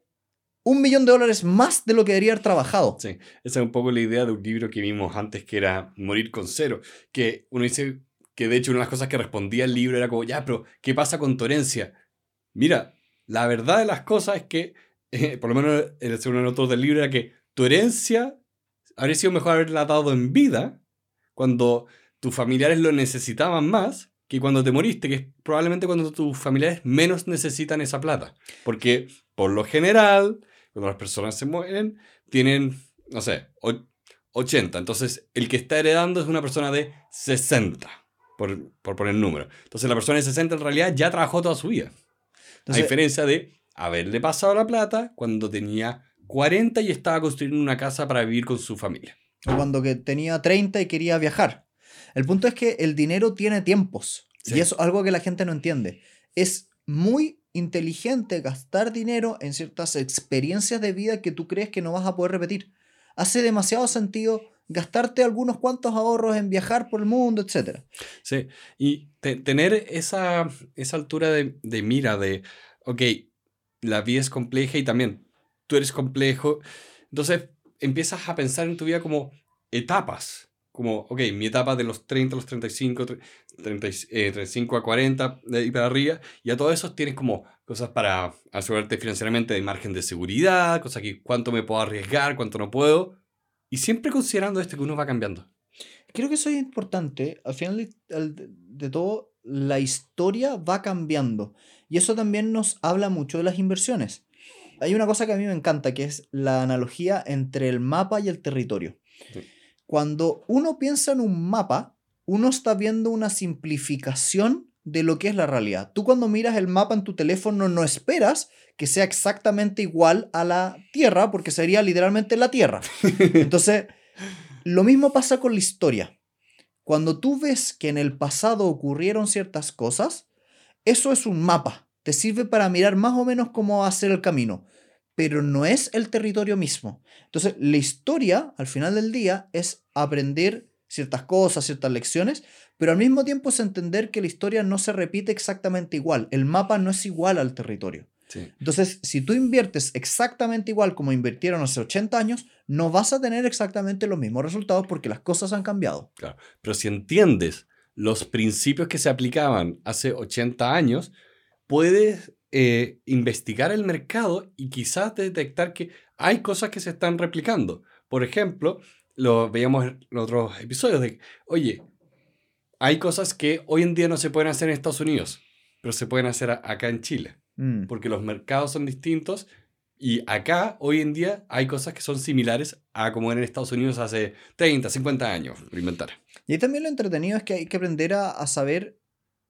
[SPEAKER 2] un millón de dólares más de lo que debería haber trabajado.
[SPEAKER 1] Sí, esa es un poco la idea de un libro que vimos antes, que era Morir con cero, que uno dice que de hecho una de las cosas que respondía el libro era como, ya, pero ¿qué pasa con tu herencia? Mira, la verdad de las cosas es que, por lo menos el segundo autor del libro era que tu herencia habría sido mejor haberla dado en vida, cuando tus familiares lo necesitaban más, que cuando te moriste, que es probablemente cuando tus familiares menos necesitan esa plata. Porque, por lo general, cuando las personas se mueren, tienen, no sé, 80. Entonces, el que está heredando es una persona de 60, por, por poner número. Entonces, la persona de 60 en realidad ya trabajó toda su vida. a diferencia de haberle pasado la plata cuando tenía 40 y estaba construyendo una casa para vivir con su familia.
[SPEAKER 2] O cuando que tenía 30 y quería viajar. El punto es que el dinero tiene tiempos. Y eso es algo que la gente no entiende. Es muy inteligente gastar dinero en ciertas experiencias de vida que tú crees que no vas a poder repetir. Hace demasiado sentido gastarte algunos cuantos ahorros en viajar por el mundo, etc.
[SPEAKER 1] Sí, y tener esa, esa altura de, de, mira de, ok, la vida es compleja y también tú eres complejo. Entonces empiezas a pensar en tu vida como etapas. como, ok, mi etapa de los 30 a los 35, 30, eh, 35 a 40 de ahí para arriba, y a todos esos tienes como cosas para asegurarte financieramente de margen de seguridad, cosas que cuánto me puedo arriesgar, cuánto no puedo, y siempre considerando esto que uno va cambiando.
[SPEAKER 2] Creo que eso es importante. Al final de, de todo, la historia va cambiando. Y eso también nos habla mucho de las inversiones. Hay una cosa que a mí me encanta, que es la analogía entre el mapa y el territorio. Cuando uno piensa en un mapa, uno está viendo una simplificación de lo que es la realidad. Tú cuando miras el mapa en tu teléfono no esperas que sea exactamente igual a la Tierra, porque sería literalmente la Tierra. Entonces, lo mismo pasa con la historia. Cuando tú ves que en el pasado ocurrieron ciertas cosas, eso es un mapa. Te sirve para mirar más o menos cómo hacer el camino, pero no es el territorio mismo. Entonces, la historia, al final del día, es aprender ciertas cosas, ciertas lecciones, pero al mismo tiempo es entender que la historia no se repite exactamente igual. El mapa no es igual al territorio. Entonces, si tú inviertes exactamente igual como invirtieron hace 80 años, no vas a tener exactamente los mismos resultados porque las cosas han cambiado.
[SPEAKER 1] Claro, pero si entiendes los principios que se aplicaban hace 80 años, puedes eh, investigar el mercado y quizás detectar que hay cosas que se están replicando. Por ejemplo, lo veíamos en otros episodios de, oye, hay cosas que hoy en día no se pueden hacer en Estados Unidos, pero se pueden hacer acá en Chile, mm. porque los mercados son distintos y acá, hoy en día, hay cosas que son similares a como en Estados Unidos hace 30, 50 años, por inventar.
[SPEAKER 2] Y ahí también lo entretenido es que hay que aprender a, saber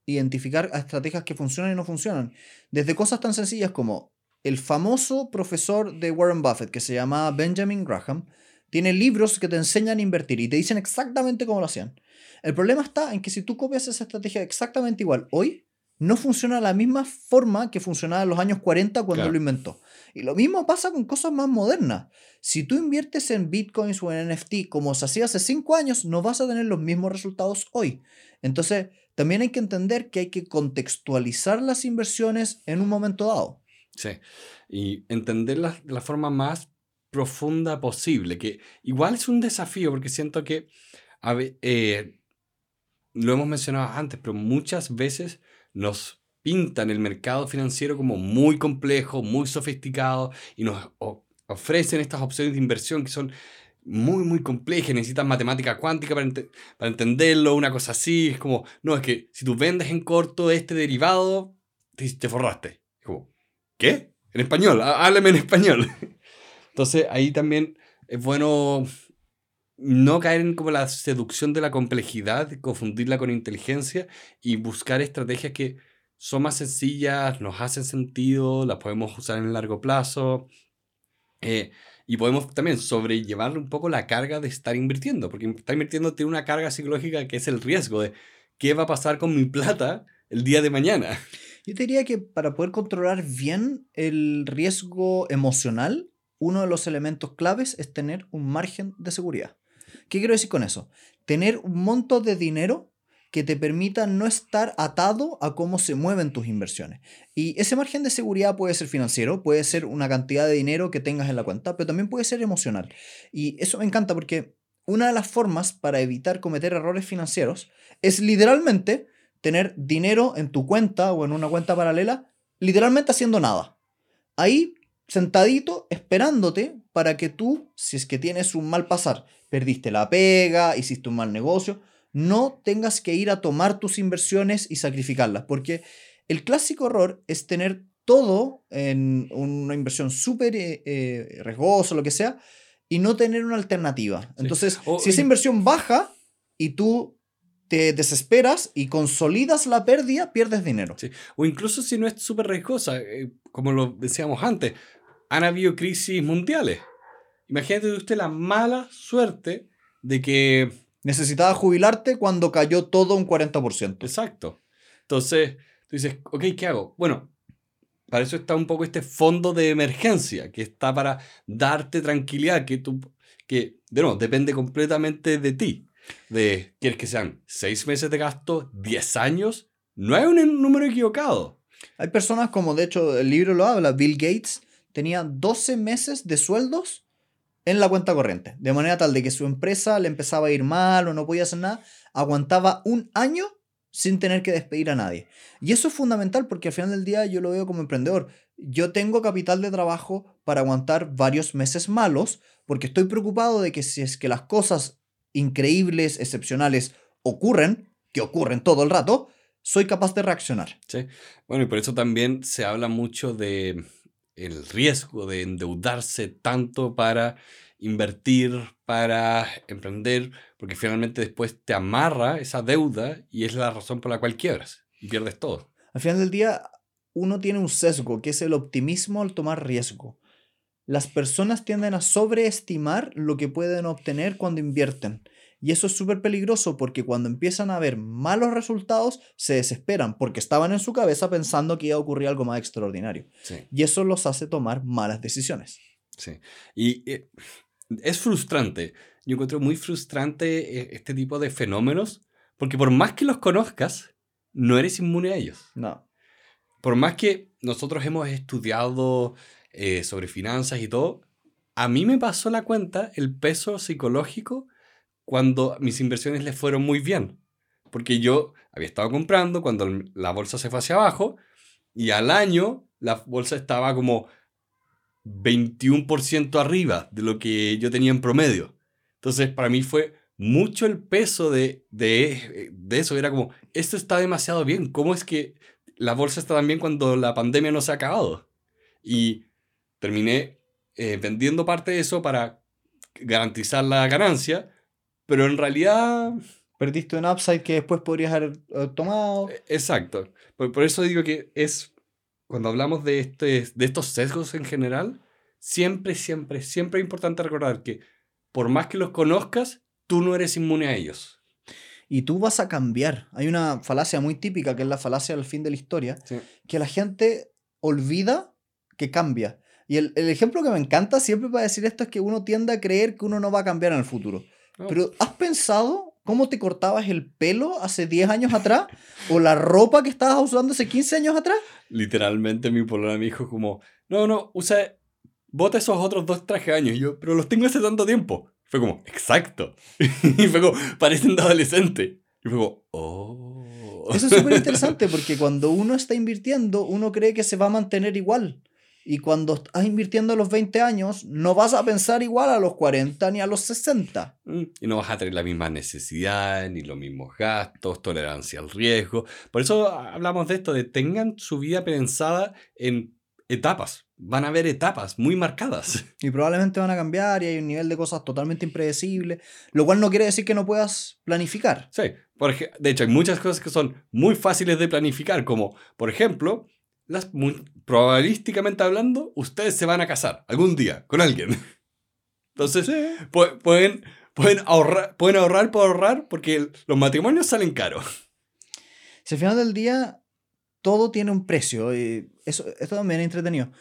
[SPEAKER 2] identificar estrategias que funcionan y no funcionan. Desde cosas tan sencillas como el famoso profesor de Warren Buffett, que se llama Benjamin Graham, tiene libros que te enseñan a invertir y te dicen exactamente cómo lo hacían. El problema está en que si tú copias esa estrategia exactamente igual hoy, no funciona de la misma forma que funcionaba en los años 40 cuando lo inventó. Y lo mismo pasa con cosas más modernas. Si tú inviertes en bitcoins o en NFT como se hacía hace 5 años, no vas a tener los mismos resultados hoy. Entonces, también hay que entender que hay que contextualizar las inversiones en un momento dado.
[SPEAKER 1] Sí, y entenderlas de la forma más profunda posible, que igual es un desafío porque siento que, eh, lo hemos mencionado antes, pero muchas veces nos pintan el mercado financiero como muy complejo, muy sofisticado y nos ofrecen estas opciones de inversión que son muy, muy complejas, necesitan matemática cuántica para, entenderlo, una cosa así, es como, no, es que si tú vendes en corto este derivado, te, te forraste. como, ¿qué? En español, háblame en español. Entonces ahí también es bueno no caer en como la seducción de la complejidad, confundirla con inteligencia y buscar estrategias que son más sencillas, nos hacen sentido, las podemos usar en el largo plazo. Eh, y podemos también sobrellevar un poco la carga de estar invirtiendo, porque estar invirtiendo tiene una carga psicológica que es el riesgo de qué va a pasar con mi plata el día de mañana.
[SPEAKER 2] Yo diría que para poder controlar bien el riesgo emocional, uno de los elementos claves es tener un margen de seguridad. ¿Qué quiero decir con eso? Tener un monto de dinero que te permita no estar atado a cómo se mueven tus inversiones. Y ese margen de seguridad puede ser financiero, puede ser una cantidad de dinero que tengas en la cuenta, pero también puede ser emocional. Y eso me encanta porque una de las formas para evitar cometer errores financieros es literalmente tener dinero en tu cuenta o en una cuenta paralela, literalmente haciendo nada. Ahí, sentadito, esperándote para que tú, si es que tienes un mal pasar, perdiste la pega, hiciste un mal negocio, no tengas que ir a tomar tus inversiones y sacrificarlas, porque el clásico error es tener todo en una inversión súper eh, eh, riesgosa, lo que sea, y no tener una alternativa. Entonces, si esa inversión baja y tú te desesperas y consolidas la pérdida, pierdes dinero.
[SPEAKER 1] O incluso si no es súper riesgosa, eh, como lo decíamos antes, han habido crisis mundiales. Imagínate usted la mala suerte de que
[SPEAKER 2] Necesitaba jubilarte cuando cayó todo un 40%.
[SPEAKER 1] Exacto. Entonces, tú dices, ok, ¿qué hago? Bueno, para eso está un poco este fondo de emergencia, que está para darte tranquilidad, que tú, que, de nuevo, depende completamente de ti. De, ¿quieres que sean seis meses de gasto, 10 años? No hay un número equivocado.
[SPEAKER 2] Hay personas como, de hecho, el libro lo habla, Bill Gates tenía 12 meses de sueldos en la cuenta corriente. De manera tal de que su empresa le empezaba a ir mal o no podía hacer nada, aguantaba un año sin tener que despedir a nadie. Y eso es fundamental porque al final del día yo lo veo como emprendedor. Yo tengo capital de trabajo para aguantar varios meses malos porque estoy preocupado de que si es que las cosas increíbles, excepcionales ocurren, que ocurren todo el rato, soy capaz de reaccionar.
[SPEAKER 1] Sí. Bueno, y por eso también se habla mucho de el riesgo de endeudarse tanto para invertir, para emprender, porque finalmente después te amarra esa deuda y es la razón por la cual quiebras y pierdes todo.
[SPEAKER 2] Al final del día, uno tiene un sesgo, que es el optimismo al tomar riesgo. Las personas tienden a sobreestimar lo que pueden obtener cuando invierten. Y eso es súper peligroso porque cuando empiezan a ver malos resultados, se desesperan porque estaban en su cabeza pensando que iba a ocurrir algo más extraordinario. Y eso los hace tomar malas decisiones.
[SPEAKER 1] Sí. Y eh, es frustrante. Yo encuentro muy frustrante eh, este tipo de fenómenos porque por más que los conozcas, no eres inmune a ellos.
[SPEAKER 2] No.
[SPEAKER 1] Por más que nosotros hemos estudiado eh, sobre finanzas y todo, a mí me pasó la cuenta el peso psicológico cuando mis inversiones les fueron muy bien. Porque yo había estado comprando cuando la bolsa se fue hacia abajo y al año la bolsa estaba como 21% arriba de lo que yo tenía en promedio. Entonces, para mí fue mucho el peso de, de, de, eso. Era como, esto está demasiado bien. ¿Cómo es que la bolsa está tan bien cuando la pandemia no se ha acabado? Y terminé eh, vendiendo parte de eso para garantizar la ganancia pero en realidad...
[SPEAKER 2] Perdiste un upside que después podrías haber tomado.
[SPEAKER 1] E, exacto. Por, eso digo que es, cuando hablamos de, este, de estos sesgos en general, siempre, siempre, siempre es importante recordar que por más que los conozcas, tú no eres inmune a ellos.
[SPEAKER 2] Y tú vas a cambiar. Hay una falacia muy típica que es la falacia del fin de la historia, que la gente olvida que cambia. Y el, el, ejemplo que me encanta siempre para decir esto es que uno tiende a creer que uno no va a cambiar en el futuro. Pero ¿has pensado cómo te cortabas el pelo hace 10 años atrás? ¿O la ropa que estabas usando hace 15 años atrás?
[SPEAKER 1] Literalmente mi polona me dijo como, no, no, usa, bota esos otros dos trajes años. Y yo, pero los tengo hace tanto tiempo. Fue como, exacto. y fue como, parecen de adolescente. Y fue como, oh.
[SPEAKER 2] Eso es súper interesante porque cuando uno está invirtiendo, uno cree que se va a mantener igual. Y cuando estás invirtiendo a los 20 años, no vas a pensar igual a los 40 ni a los 60.
[SPEAKER 1] Mm, y no vas a tener la misma necesidad, ni los mismos gastos, tolerancia al riesgo. Por eso hablamos de esto, de tengan su vida pensada en etapas. Van a haber etapas muy marcadas.
[SPEAKER 2] Y probablemente van a cambiar y hay un nivel de cosas totalmente impredecible, lo cual no quiere decir que no puedas planificar.
[SPEAKER 1] Sí, porque de hecho hay muchas cosas que son muy fáciles de planificar, como por ejemplo las, probabilísticamente hablando, ustedes se van a casar algún día con alguien. Entonces, pueden, pueden, ahorrar, pueden ahorrar por ahorrar porque los matrimonios salen caros.
[SPEAKER 2] Si al final del día todo tiene un precio, y eso, esto también es entretenido.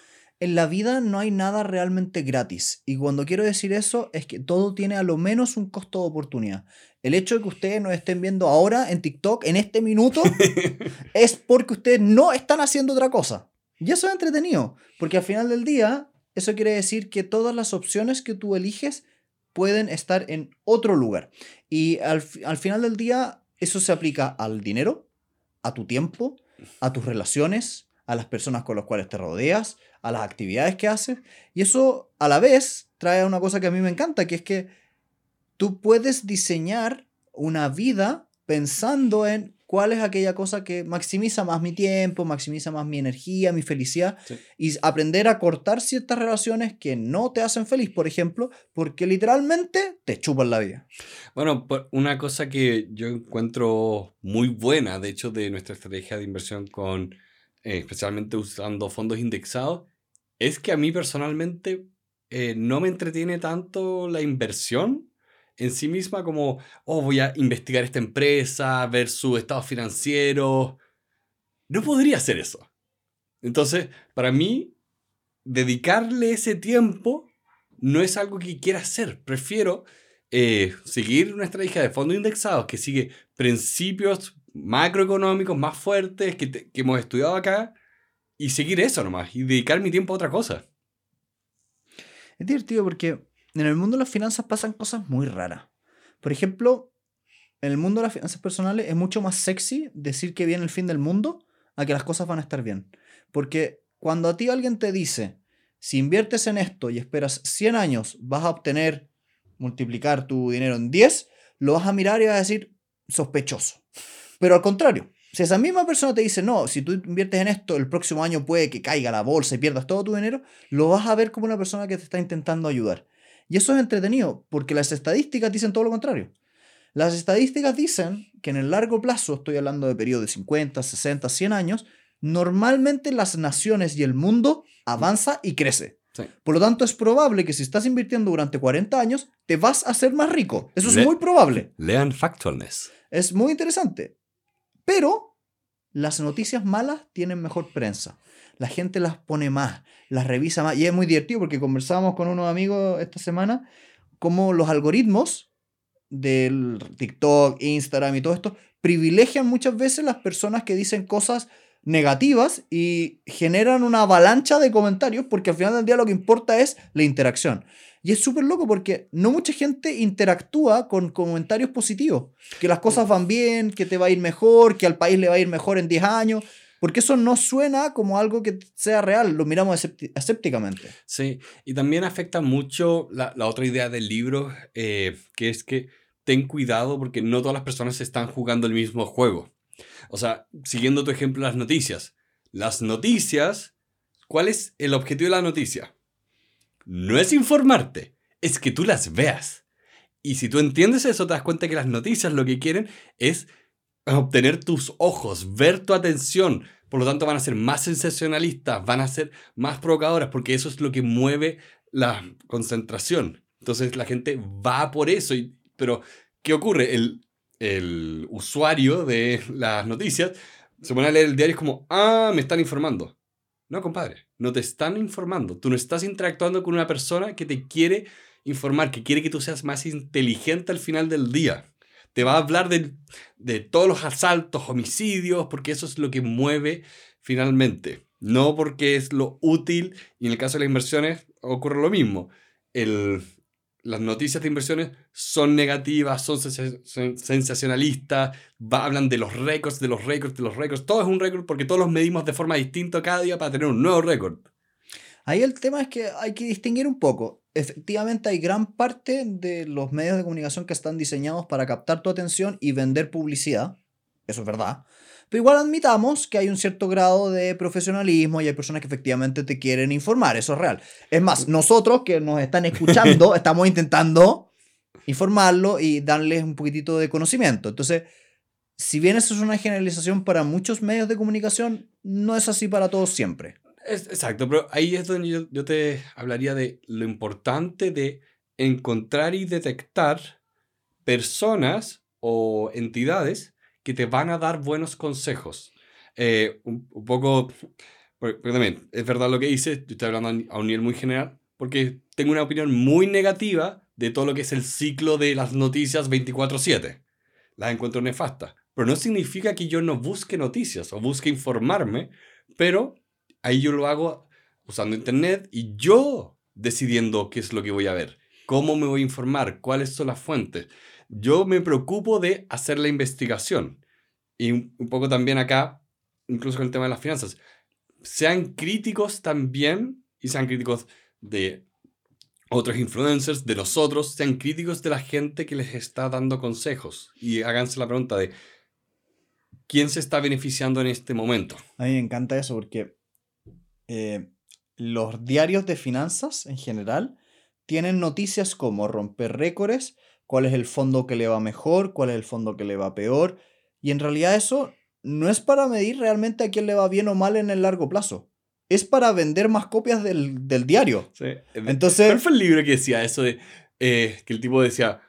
[SPEAKER 2] En la vida no hay nada realmente gratis. Y cuando quiero decir eso es que todo tiene a lo menos un costo de oportunidad. El hecho de que ustedes nos estén viendo ahora en TikTok, en este minuto, es porque ustedes no están haciendo otra cosa. Y eso es entretenido, porque al final del día, eso quiere decir que todas las opciones que tú eliges pueden estar en otro lugar. Y al, al final del día, eso se aplica al dinero, a tu tiempo, a tus relaciones, a las personas con las cuales te rodeas, a las actividades que haces. Y eso a la vez trae una cosa que a mí me encanta, que es que tú puedes diseñar una vida pensando en cuál es aquella cosa que maximiza más mi tiempo, maximiza más mi energía, mi felicidad, y aprender a cortar ciertas relaciones que no te hacen feliz, por ejemplo, porque literalmente te chupan la vida.
[SPEAKER 1] Bueno, una cosa que yo encuentro muy buena, de hecho, de nuestra estrategia de inversión con, eh, especialmente usando fondos indexados, es que a mí personalmente eh, no me entretiene tanto la inversión, en sí misma como, oh, voy a investigar esta empresa, ver su estado financiero. No podría hacer eso. Entonces, para mí, dedicarle ese tiempo no es algo que quiera hacer. Prefiero eh, seguir una estrategia de fondos indexados que sigue principios macroeconómicos más fuertes que, que hemos estudiado acá y seguir eso nomás y dedicar mi tiempo a otra cosa.
[SPEAKER 2] Es divertido porque en el mundo de las finanzas pasan cosas muy raras. Por ejemplo, en el mundo de las finanzas personales es mucho más sexy decir que viene el fin del mundo a que las cosas van a estar bien. Porque cuando a ti alguien te dice, si inviertes en esto y esperas 100 años, vas a obtener, multiplicar tu dinero en 10, lo vas a mirar y vas a decir, sospechoso. Pero al contrario, si esa misma persona te dice, no, si tú inviertes en esto, el próximo año puede que caiga la bolsa y pierdas todo tu dinero, lo vas a ver como una persona que te está intentando ayudar. Y eso es entretenido, porque las estadísticas dicen todo lo contrario. Las estadísticas dicen que en el largo plazo, estoy hablando de periodos de 50, 60, 100 años, normalmente las naciones y el mundo avanza y crece. Por lo tanto, es probable que si estás invirtiendo durante 40 años, te vas a hacer más rico. Eso es muy probable.
[SPEAKER 1] Lean Factfulness.
[SPEAKER 2] Es muy interesante. Pero las noticias malas tienen mejor prensa. La gente las pone más, las revisa más. Y es muy divertido porque conversábamos con unos amigos esta semana cómo los algoritmos del TikTok, Instagram y todo esto privilegian muchas veces las personas que dicen cosas negativas y generan una avalancha de comentarios porque al final del día lo que importa es la interacción. Y es súper loco porque no mucha gente interactúa con comentarios positivos. Que las cosas van bien, que te va a ir mejor, que al país le va a ir mejor en 10 años. Porque eso no suena como algo que sea real, lo miramos escépticamente.
[SPEAKER 1] Sí, y también afecta mucho la, otra idea del libro, eh, que es que ten cuidado porque no todas las personas están jugando el mismo juego. O sea, siguiendo tu ejemplo, las noticias. Las noticias, ¿cuál es el objetivo de la noticia? No es informarte, es que tú las veas. Y si tú entiendes eso, te das cuenta que las noticias lo que quieren es obtener tus ojos, ver tu atención. Por lo tanto, van a ser más sensacionalistas, van a ser más provocadoras, porque eso es lo que mueve la concentración. Entonces la gente va por eso. pero, ¿qué ocurre? El, el usuario de las noticias se pone a leer el diario y es como, ah, me están informando. No, compadre, no te están informando. Tú no estás interactuando con una persona que te quiere informar, que quiere que tú seas más inteligente al final del día. Te va a hablar de, de todos los asaltos, homicidios, porque eso es lo que mueve finalmente. No porque es lo útil, y en el caso de las inversiones ocurre lo mismo. El, las noticias de inversiones son negativas, son sensacionalistas, hablan de los récords, de los récords, de los récords. Todo es un récord porque todos los medimos de forma distinta cada día para tener un nuevo récord.
[SPEAKER 2] Ahí el tema es que hay que distinguir un poco. Efectivamente hay gran parte de los medios de comunicación que están diseñados para captar tu atención y vender publicidad. Eso es verdad. Pero igual admitamos que hay un cierto grado de profesionalismo y hay personas que efectivamente te quieren informar, eso es real. Es más, nosotros que nos están escuchando estamos intentando informarlo y darles un poquitito de conocimiento. Entonces, si bien eso es una generalización para muchos medios de comunicación, no es así para todos siempre.
[SPEAKER 1] exacto, pero ahí es donde yo, yo te hablaría de lo importante de encontrar y detectar personas o entidades que te van a dar buenos consejos. Eh, un, poco, porque también es verdad lo que dices, yo estoy hablando a un nivel muy general, porque tengo una opinión muy negativa de todo lo que es el ciclo de las noticias 24/7. Las encuentro nefastas. Pero no significa que yo no busque noticias o busque informarme, pero ahí yo lo hago usando internet y yo decidiendo qué es lo que voy a ver, cómo me voy a informar, cuáles son las fuentes. Yo me preocupo de hacer la investigación. Y un poco también acá, incluso con el tema de las finanzas. Sean críticos también, y sean críticos de otros influencers, de nosotros, sean críticos de la gente que les está dando consejos. Y háganse la pregunta de, ¿quién se está beneficiando en este momento?
[SPEAKER 2] A mí me encanta eso porque eh, los diarios de finanzas en general tienen noticias como romper récords, cuál es el fondo que le va mejor, cuál es el fondo que le va peor. Y en realidad eso no es para medir realmente a quién le va bien o mal en el largo plazo. Es para vender más copias del, diario. Sí.
[SPEAKER 1] Entonces, ¿Cuál fue el libro que decía eso de eh, que el tipo decía,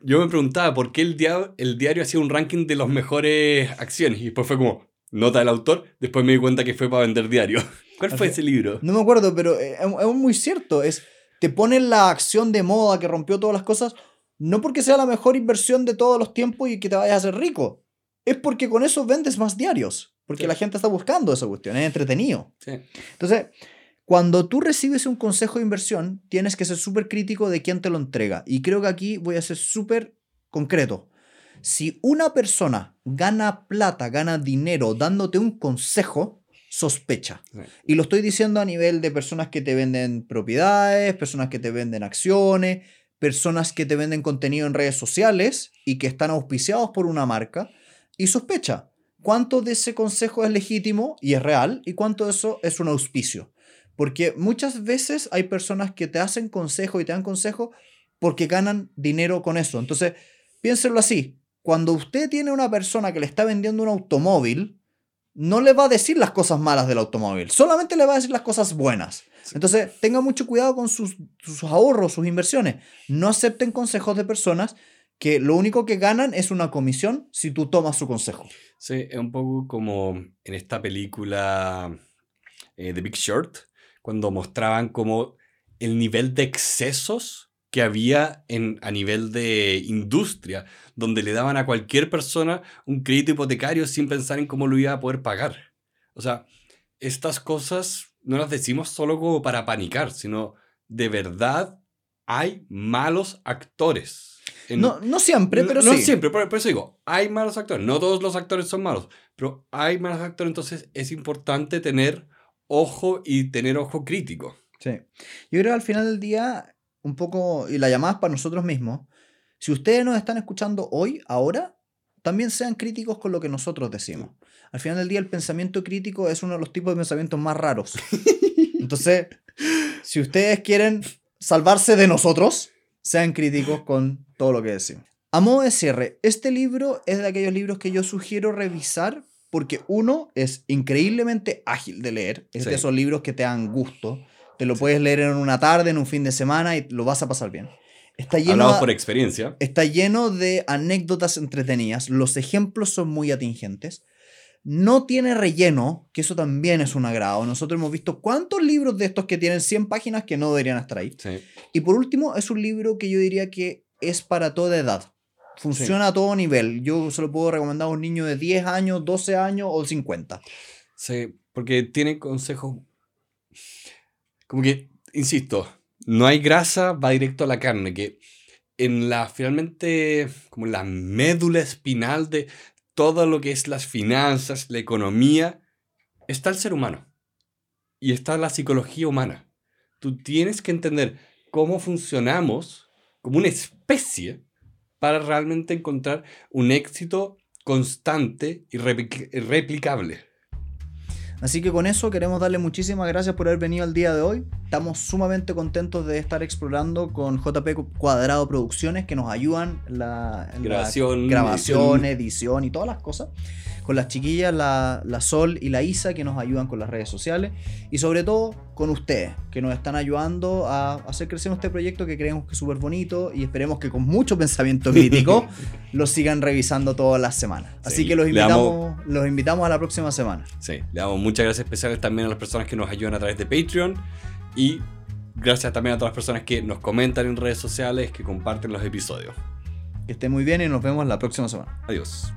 [SPEAKER 1] yo me preguntaba por qué el, diario, el diario hacía un ranking de las mejores acciones y después fue como, nota del autor, después me di cuenta que fue para vender diario. ¿Cuál fue ese libro?
[SPEAKER 2] No me acuerdo, pero es, es muy cierto. Es, te ponen la acción de moda que rompió todas las cosas no porque sea la mejor inversión de todos los tiempos y que te vayas a hacer rico. Es porque con eso vendes más diarios. Porque la gente está buscando esa cuestión. Es entretenido. Entonces, Cuando tú recibes un consejo de inversión, tienes que ser súper crítico de quién te lo entrega. Y creo que aquí voy a ser súper concreto. Si una persona gana plata, gana dinero dándote un consejo, sospecha.
[SPEAKER 1] Sí.
[SPEAKER 2] Y lo estoy diciendo a nivel de personas que te venden propiedades, personas que te venden acciones, personas que te venden contenido en redes sociales y que están auspiciados por una marca. Y sospecha cuánto de ese consejo es legítimo y es real y cuánto de eso es un auspicio. Porque muchas veces hay personas que te hacen consejo y te dan consejo porque ganan dinero con eso. Entonces, piénsenlo así. Cuando usted tiene una persona que le está vendiendo un automóvil, no le va a decir las cosas malas del automóvil, solamente le va a decir las cosas buenas. Entonces, tenga mucho cuidado con sus, sus ahorros, sus inversiones. No acepten consejos de personas que lo único que ganan es una comisión si tú tomas su consejo.
[SPEAKER 1] Sí, es un poco como en esta película eh, The Big Short, cuando mostraban como el nivel de excesos que había en, a nivel de industria, donde le daban a cualquier persona un crédito hipotecario sin pensar en cómo lo iba a poder pagar. O sea, estas cosas no las decimos solo como para panicar, sino de verdad hay malos actores. En-
[SPEAKER 2] No, no siempre, pero
[SPEAKER 1] no
[SPEAKER 2] sí.
[SPEAKER 1] siempre, por, por eso digo, hay malos actores. No todos los actores son malos, pero hay malos actores, entonces es importante tener ojo y tener ojo crítico.
[SPEAKER 2] Sí. Yo creo que al final del día, un poco, y la llamada es para nosotros mismos, si ustedes nos están escuchando hoy, ahora, también sean críticos con lo que nosotros decimos. Al final del día, el pensamiento crítico es uno de los tipos de pensamientos más raros. Entonces, si ustedes quieren salvarse de nosotros, sean críticos con todo lo que decimos. A modo de cierre, este libro es de aquellos libros que yo sugiero revisar porque uno es increíblemente ágil de leer, es de esos libros que te dan gusto, te lo puedes leer en una tarde, en un fin de semana y lo vas a pasar bien. Está lleno,
[SPEAKER 1] Hablamos por experiencia.
[SPEAKER 2] está lleno de anécdotas entretenidas, los ejemplos son muy atingentes, no tiene relleno, que eso también es un agrado. Nosotros hemos visto cuántos libros de estos que tienen 100 páginas que no deberían estar ahí.
[SPEAKER 1] Sí.
[SPEAKER 2] Y por último, es un libro que yo diría que es para toda edad. Funciona a todo nivel. Yo se lo puedo recomendar a un niño de 10 años, 12 años o 50.
[SPEAKER 1] Sí, porque tiene consejos. Como que, insisto, no hay grasa, va directo a la carne. Que en la, finalmente, como la médula espinal de todo lo que es las finanzas, la economía, está el ser humano. Y está la psicología humana. Tú tienes que entender cómo funcionamos como una especie para realmente encontrar un éxito constante y repli- replicable.
[SPEAKER 2] Así que con eso queremos darle muchísimas gracias por haber venido al día de hoy. Estamos sumamente contentos de estar explorando con JP Cuadrado Producciones que nos ayudan en la, en la
[SPEAKER 1] Grabación,
[SPEAKER 2] grabación,
[SPEAKER 1] edición.
[SPEAKER 2] y todas las cosas. Con las chiquillas, la, la Sol y la Isa que nos ayudan con las redes sociales. Y sobre todo con ustedes que nos están ayudando a hacer crecer este proyecto que creemos que es súper bonito y esperemos que con mucho pensamiento crítico lo sigan revisando todas las semanas. Así
[SPEAKER 1] Sí,
[SPEAKER 2] que los
[SPEAKER 1] damos-
[SPEAKER 2] invitamos, los invitamos a la próxima semana.
[SPEAKER 1] Sí, le damos muchas gracias especiales también a las personas que nos ayudan a través de Patreon y gracias también a todas las personas que nos comentan en redes sociales, que comparten los episodios.
[SPEAKER 2] Que estén muy bien y nos vemos la próxima semana.
[SPEAKER 1] Adiós.